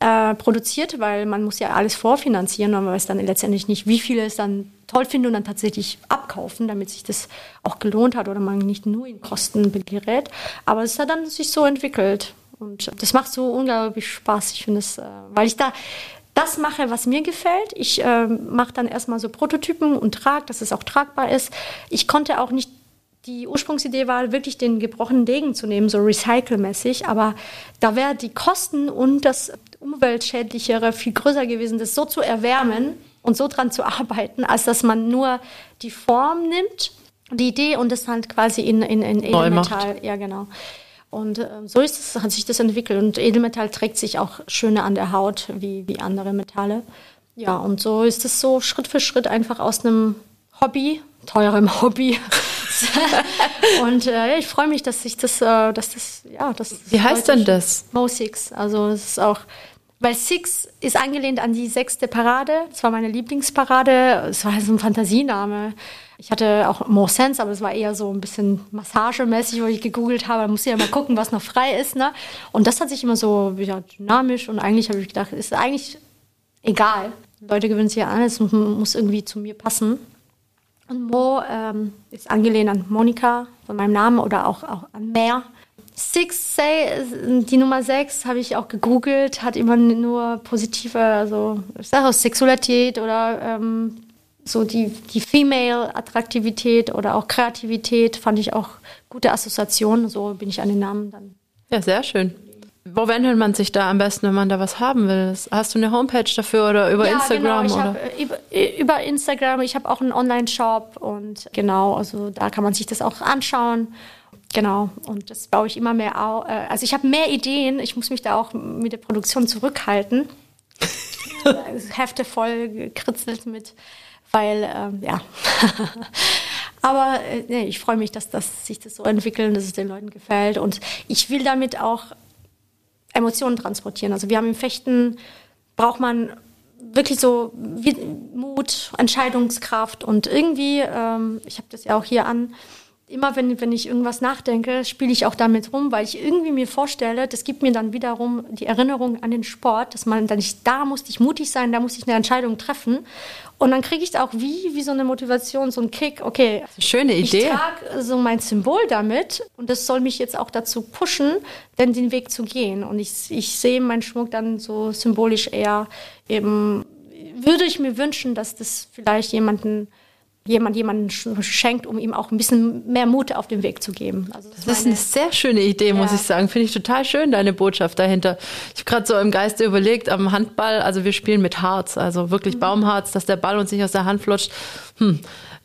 [SPEAKER 3] äh, produziert, weil man muss ja alles vorfinanzieren und man weiß dann letztendlich nicht, wie viele es dann toll finden und dann tatsächlich abkaufen, damit sich das auch gelohnt hat oder man nicht nur in Kosten gerät. Aber es hat dann sich so entwickelt und das macht so unglaublich Spaß. Ich finde es, äh, weil ich da das mache, was mir gefällt. Ich äh, mache dann erstmal so Prototypen und trage, dass es auch tragbar ist. Ich konnte auch nicht die Ursprungsidee war wirklich den gebrochenen Degen zu nehmen, so recycelmäßig, aber da wäre die Kosten und das umweltschädlichere viel größer gewesen, das so zu erwärmen und so dran zu arbeiten, als dass man nur die Form nimmt, die Idee und das halt quasi in, in, in
[SPEAKER 2] Neu macht.
[SPEAKER 3] Edelmetall, ja genau. Und äh, so ist es, hat sich das entwickelt und Edelmetall trägt sich auch schöner an der Haut wie, wie andere Metalle. Ja, und so ist es so Schritt für Schritt einfach aus einem Hobby, teurem Hobby. und äh, ich freue mich, dass sich das, äh, dass das, ja, das.
[SPEAKER 2] Wie heißt denn das?
[SPEAKER 3] Mo Six. Also es ist auch, weil Six ist angelehnt an die sechste Parade. Das war meine Lieblingsparade. Es war so ein Fantasiename. Ich hatte auch More Sense, aber es war eher so ein bisschen massagemäßig, wo ich gegoogelt habe. Man muss ja mal gucken, was noch frei ist. Ne? Und das hat sich immer so ja, dynamisch und eigentlich habe ich gedacht, ist eigentlich egal. Leute gewöhnen sich ja an, es muss irgendwie zu mir passen. Und Mo ähm, ist angelehnt an Monika von meinem Namen oder auch, auch an Mer. Six, say, die Nummer 6 habe ich auch gegoogelt, hat immer nur positive, also ich sage auch Sexualität oder ähm, so die, die Female-Attraktivität oder auch Kreativität fand ich auch gute Assoziationen. So bin ich an den Namen dann.
[SPEAKER 2] Ja, sehr schön. Wo wendet man sich da am besten, wenn man da was haben will? Hast du eine Homepage dafür oder über
[SPEAKER 3] ja,
[SPEAKER 2] Instagram?
[SPEAKER 3] Genau.
[SPEAKER 2] Oder?
[SPEAKER 3] hab, äh, über, äh, über Instagram, ich habe auch einen Online-Shop und genau, also da kann man sich das auch anschauen. Genau, und das baue ich immer mehr auf. Also ich habe mehr Ideen, ich muss mich da auch mit der Produktion zurückhalten. Hefte voll gekritzelt mit, weil, ähm, ja. Aber äh, nee, ich freue mich, dass, dass sich das so entwickelt, dass es den Leuten gefällt. Und ich will damit auch Emotionen transportieren. Also wir haben im Fechten, braucht man wirklich so Mut, Entscheidungskraft und irgendwie, ähm, ich habe das ja auch hier an, immer wenn, wenn ich irgendwas nachdenke, spiele ich auch damit rum, weil ich irgendwie mir vorstelle, das gibt mir dann wiederum die Erinnerung an den Sport, dass man dann nicht, da musste ich mutig sein, da musste ich eine Entscheidung treffen. Und dann kriege ich auch wie, wie so eine Motivation, so einen Kick, okay.
[SPEAKER 2] Schöne Idee.
[SPEAKER 3] Ich trage so mein Symbol damit und das soll mich jetzt auch dazu pushen, denn den Weg zu gehen. Und ich, ich sehe meinen Schmuck dann so symbolisch eher eben, würde ich mir wünschen, dass das vielleicht jemanden jemand jemanden schenkt, um ihm auch ein bisschen mehr Mut auf den Weg zu geben. Also
[SPEAKER 2] das, das ist eine sehr schöne Idee, muss
[SPEAKER 3] Ja.
[SPEAKER 2] ich sagen. Finde ich total schön, deine Botschaft dahinter. Ich habe gerade so im Geiste überlegt, am Handball, also wir spielen mit Harz, also
[SPEAKER 3] Mhm.
[SPEAKER 2] wirklich Baumharz, dass der Ball uns nicht aus der Hand flutscht. Hm.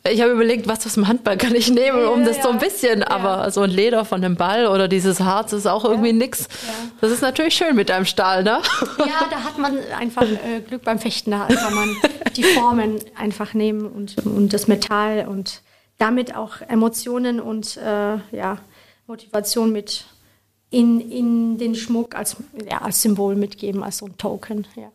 [SPEAKER 2] Ich habe überlegt, was aus dem Handball kann ich nehmen, um
[SPEAKER 3] Ja,
[SPEAKER 2] das so ein
[SPEAKER 3] ja.
[SPEAKER 2] bisschen, aber so ein Leder von dem Ball oder dieses Harz ist auch irgendwie nix. Das ist natürlich schön mit deinem Stahl, ne?
[SPEAKER 3] Ja, da hat man einfach äh, Glück beim Fechten. Da kann man die Formen einfach nehmen und, und das Metall und damit auch Emotionen und äh, ja, Motivation mit in, in den Schmuck als, ja, als Symbol mitgeben, als so ein Token. Ja.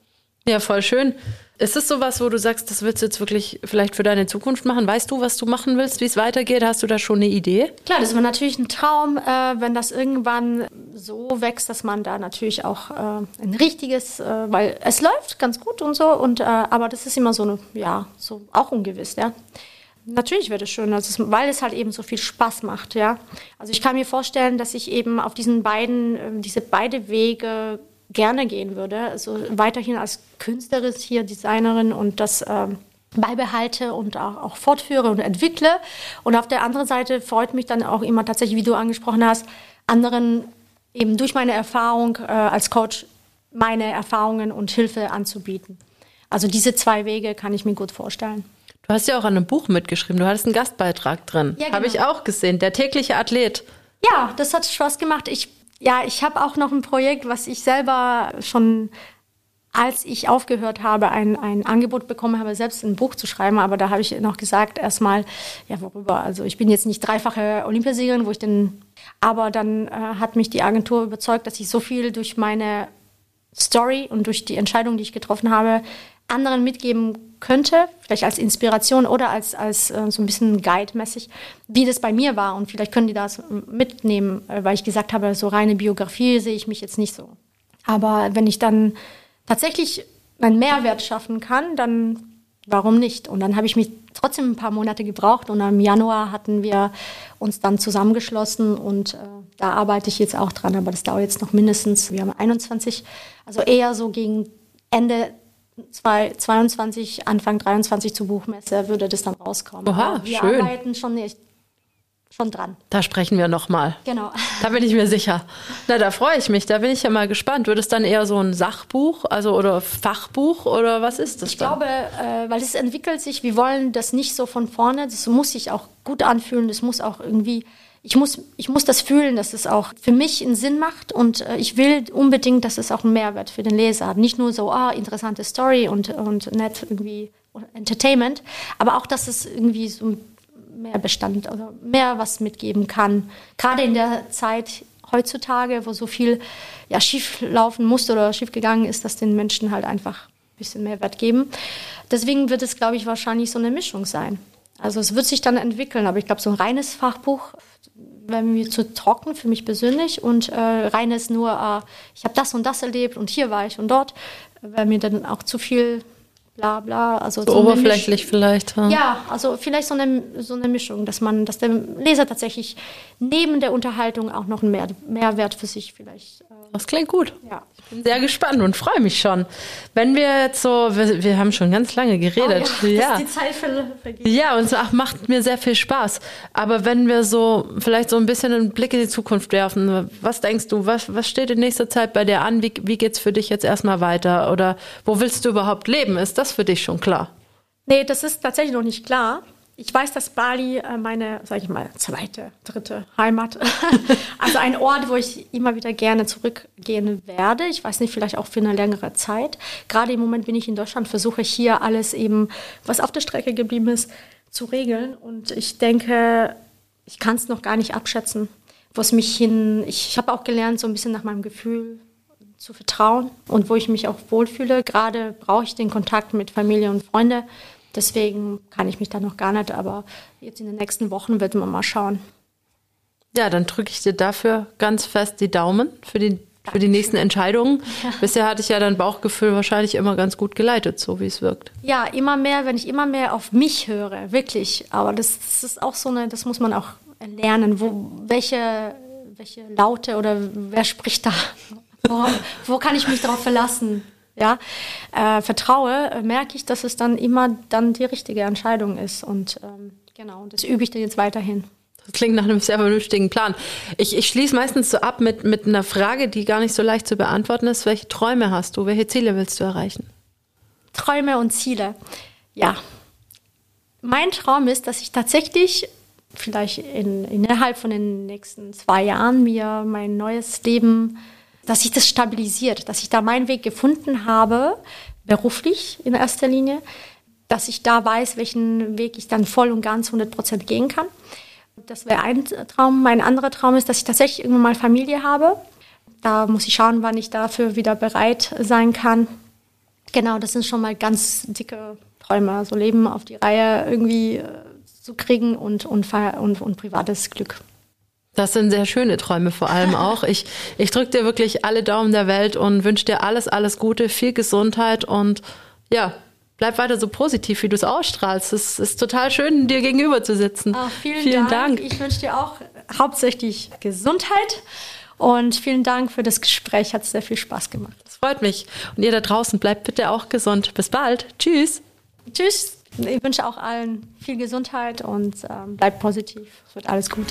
[SPEAKER 2] Ja, voll schön. Ist es sowas, wo du sagst, das willst du jetzt wirklich vielleicht für deine Zukunft machen? Weißt du, was du machen willst, wie es weitergeht? Hast du da schon eine Idee?
[SPEAKER 3] Klar, das wäre natürlich ein Traum, äh, wenn das irgendwann so wächst, dass man da natürlich auch äh, ein richtiges, äh, weil es läuft ganz gut und so, und äh, aber das ist immer so eine, ja, so auch ungewiss, ja. Natürlich wird es schön, also weil es halt eben so viel Spaß macht, ja. Also ich kann mir vorstellen, dass ich eben auf diesen beiden, äh, diese beide Wege gerne gehen würde. Also weiterhin als Künstlerin hier, Designerin und das ähm, beibehalte und auch, auch fortführe und entwickle. Und auf der anderen Seite freut mich dann auch immer tatsächlich, wie du angesprochen hast, anderen eben durch meine Erfahrung äh, als Coach meine Erfahrungen und Hilfe anzubieten. Also diese zwei Wege kann ich mir gut vorstellen.
[SPEAKER 2] Du hast ja auch an einem Buch mitgeschrieben. Du hattest einen Gastbeitrag drin. Ja, genau. Habe ich auch gesehen. Der tägliche Athlet.
[SPEAKER 3] Ja, das hat Spaß gemacht. Ich ja, ich habe auch noch ein Projekt, was ich selber schon, als ich aufgehört habe, ein, ein Angebot bekommen habe, selbst ein Buch zu schreiben. Aber da habe ich noch gesagt, erstmal, ja, worüber? Also ich bin jetzt nicht dreifache Olympiasiegerin, wo ich denn, aber dann äh, hat mich die Agentur überzeugt, dass ich so viel durch meine Story und durch die Entscheidung, die ich getroffen habe, anderen mitgeben könnte, vielleicht als Inspiration oder als, als äh, so ein bisschen Guide-mäßig, wie das bei mir war. Und vielleicht können die das mitnehmen, äh, weil ich gesagt habe, so reine Biografie sehe ich mich jetzt nicht so. Aber wenn ich dann tatsächlich einen Mehrwert schaffen kann, dann warum nicht? Und dann habe ich mich trotzdem ein paar Monate gebraucht und im Januar hatten wir uns dann zusammengeschlossen und äh, da arbeite ich jetzt auch dran, aber das dauert jetzt noch mindestens, wir haben 21, also eher so gegen Ende 2022, Anfang 23 zur Buchmesse würde das dann rauskommen.
[SPEAKER 2] Oha,
[SPEAKER 3] wir
[SPEAKER 2] schön.
[SPEAKER 3] arbeiten schon, nicht, schon dran.
[SPEAKER 2] Da sprechen wir nochmal.
[SPEAKER 3] Genau.
[SPEAKER 2] Da bin ich mir sicher. Na, da freue ich mich. Da bin ich ja mal gespannt. Wird es dann eher so ein Sachbuch, also oder Fachbuch oder was ist das?
[SPEAKER 3] Ich dann? glaube, äh, weil es entwickelt sich. Wir wollen das nicht so von vorne. Das muss sich auch gut anfühlen. Das muss auch irgendwie ich muss, ich muss das fühlen, dass es auch für mich einen Sinn macht und äh, ich will unbedingt, dass es auch einen Mehrwert für den Leser hat. Nicht nur so, ah, interessante Story und, und nett irgendwie Entertainment, aber auch, dass es irgendwie so mehr Bestand oder mehr was mitgeben kann. Gerade in der Zeit heutzutage, wo so viel ja, schief laufen musste oder schief gegangen ist, dass den Menschen halt einfach ein bisschen Mehrwert geben. Deswegen wird es, glaube ich, wahrscheinlich so eine Mischung sein. Also es wird sich dann entwickeln, aber ich glaube, so ein reines Fachbuch wäre mir zu trocken für mich persönlich und äh, reines nur, äh, ich habe das und das erlebt und hier war ich und dort, wäre mir dann auch zu viel bla bla. Also
[SPEAKER 2] so, so oberflächlich vielleicht.
[SPEAKER 3] Ja. ja, also vielleicht so eine, so eine Mischung, dass man, dass der Leser tatsächlich neben der Unterhaltung auch noch einen Mehr, Mehrwert für sich vielleicht. Äh,
[SPEAKER 2] das klingt gut.
[SPEAKER 3] Ja.
[SPEAKER 2] Ich bin sehr gespannt und freue mich schon. Wenn wir jetzt so, wir, wir haben schon ganz lange geredet.
[SPEAKER 3] Oh ja, ja. die Zeit vergeht.
[SPEAKER 2] Ja, und so, ach, macht mir sehr viel Spaß. Aber wenn wir so vielleicht so ein bisschen einen Blick in die Zukunft werfen, was denkst du, was, was steht in nächster Zeit bei dir an? Wie, wie geht es für dich jetzt erstmal weiter? Oder wo willst du überhaupt leben? Ist das für dich schon klar?
[SPEAKER 3] Nee, das ist tatsächlich noch nicht klar. Ich weiß, dass Bali äh, meine, sag ich mal, zweite, dritte Heimat, also ein Ort, wo ich immer wieder gerne zurückgehen werde. Ich weiß nicht, vielleicht auch für eine längere Zeit. Gerade im Moment bin ich in Deutschland, versuche hier alles eben, was auf der Strecke geblieben ist, zu regeln. Und ich denke, ich kann es noch gar nicht abschätzen, wo es mich hin. Ich habe auch gelernt, so ein bisschen nach meinem Gefühl zu vertrauen und wo ich mich auch wohlfühle. Gerade brauche ich den Kontakt mit Familie und Freunde Deswegen kann ich mich da noch gar nicht, aber jetzt in den nächsten Wochen wird man mal schauen.
[SPEAKER 2] Ja, dann drücke ich dir dafür ganz fest die Daumen für die, für die nächsten Entscheidungen. Ja. Bisher hatte ich ja dein Bauchgefühl wahrscheinlich immer ganz gut geleitet, so wie es wirkt.
[SPEAKER 3] Ja, immer mehr, wenn ich immer mehr auf mich höre, wirklich. Aber das, das ist auch so eine, das muss man auch lernen, wo, welche, welche Laute oder wer spricht da? Wo, wo kann ich mich darauf verlassen? Ja, äh, vertraue, äh, merke ich, dass es dann immer dann die richtige Entscheidung ist. Und ähm, genau, das übe ich dann jetzt weiterhin.
[SPEAKER 2] Das klingt nach einem sehr vernünftigen Plan. Ich, ich schließe meistens so ab mit, mit einer Frage, die gar nicht so leicht zu beantworten ist. Welche Träume hast du? Welche Ziele willst du erreichen?
[SPEAKER 3] Träume und Ziele. Ja. Mein Traum ist, dass ich tatsächlich vielleicht in, innerhalb von den nächsten zwei Jahren mir mein neues Leben dass sich das stabilisiert, dass ich da meinen Weg gefunden habe, beruflich in erster Linie, dass ich da weiß, welchen Weg ich dann voll und ganz 100 Prozent gehen kann. Das wäre ein Traum. Mein anderer Traum ist, dass ich tatsächlich irgendwann mal Familie habe. Da muss ich schauen, wann ich dafür wieder bereit sein kann. Genau, das sind schon mal ganz dicke Träume, so Leben auf die Reihe irgendwie äh, zu kriegen und, und, und, und privates Glück.
[SPEAKER 2] Das sind sehr schöne Träume vor allem auch. Ich, ich drücke dir wirklich alle Daumen der Welt und wünsche dir alles, alles Gute, viel Gesundheit und ja, bleib weiter so positiv, wie du es ausstrahlst. Es ist total schön, dir gegenüber zu sitzen.
[SPEAKER 3] Ach, vielen, vielen Dank. Dank. Ich wünsche dir auch hauptsächlich Gesundheit und vielen Dank für das Gespräch. Hat sehr viel Spaß gemacht.
[SPEAKER 2] Das freut mich. Und ihr da draußen bleibt bitte auch gesund. Bis bald. Tschüss.
[SPEAKER 3] Tschüss. Ich wünsche auch allen viel Gesundheit und ähm, bleibt positiv. Es wird alles gut.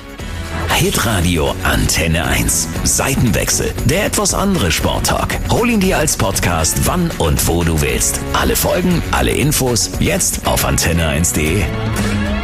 [SPEAKER 1] Hitradio Antenne 1. Seitenwechsel. Der etwas andere Sporttalk. Hol ihn dir als Podcast, wann und wo du willst. Alle Folgen, alle Infos, jetzt auf antenne1.de.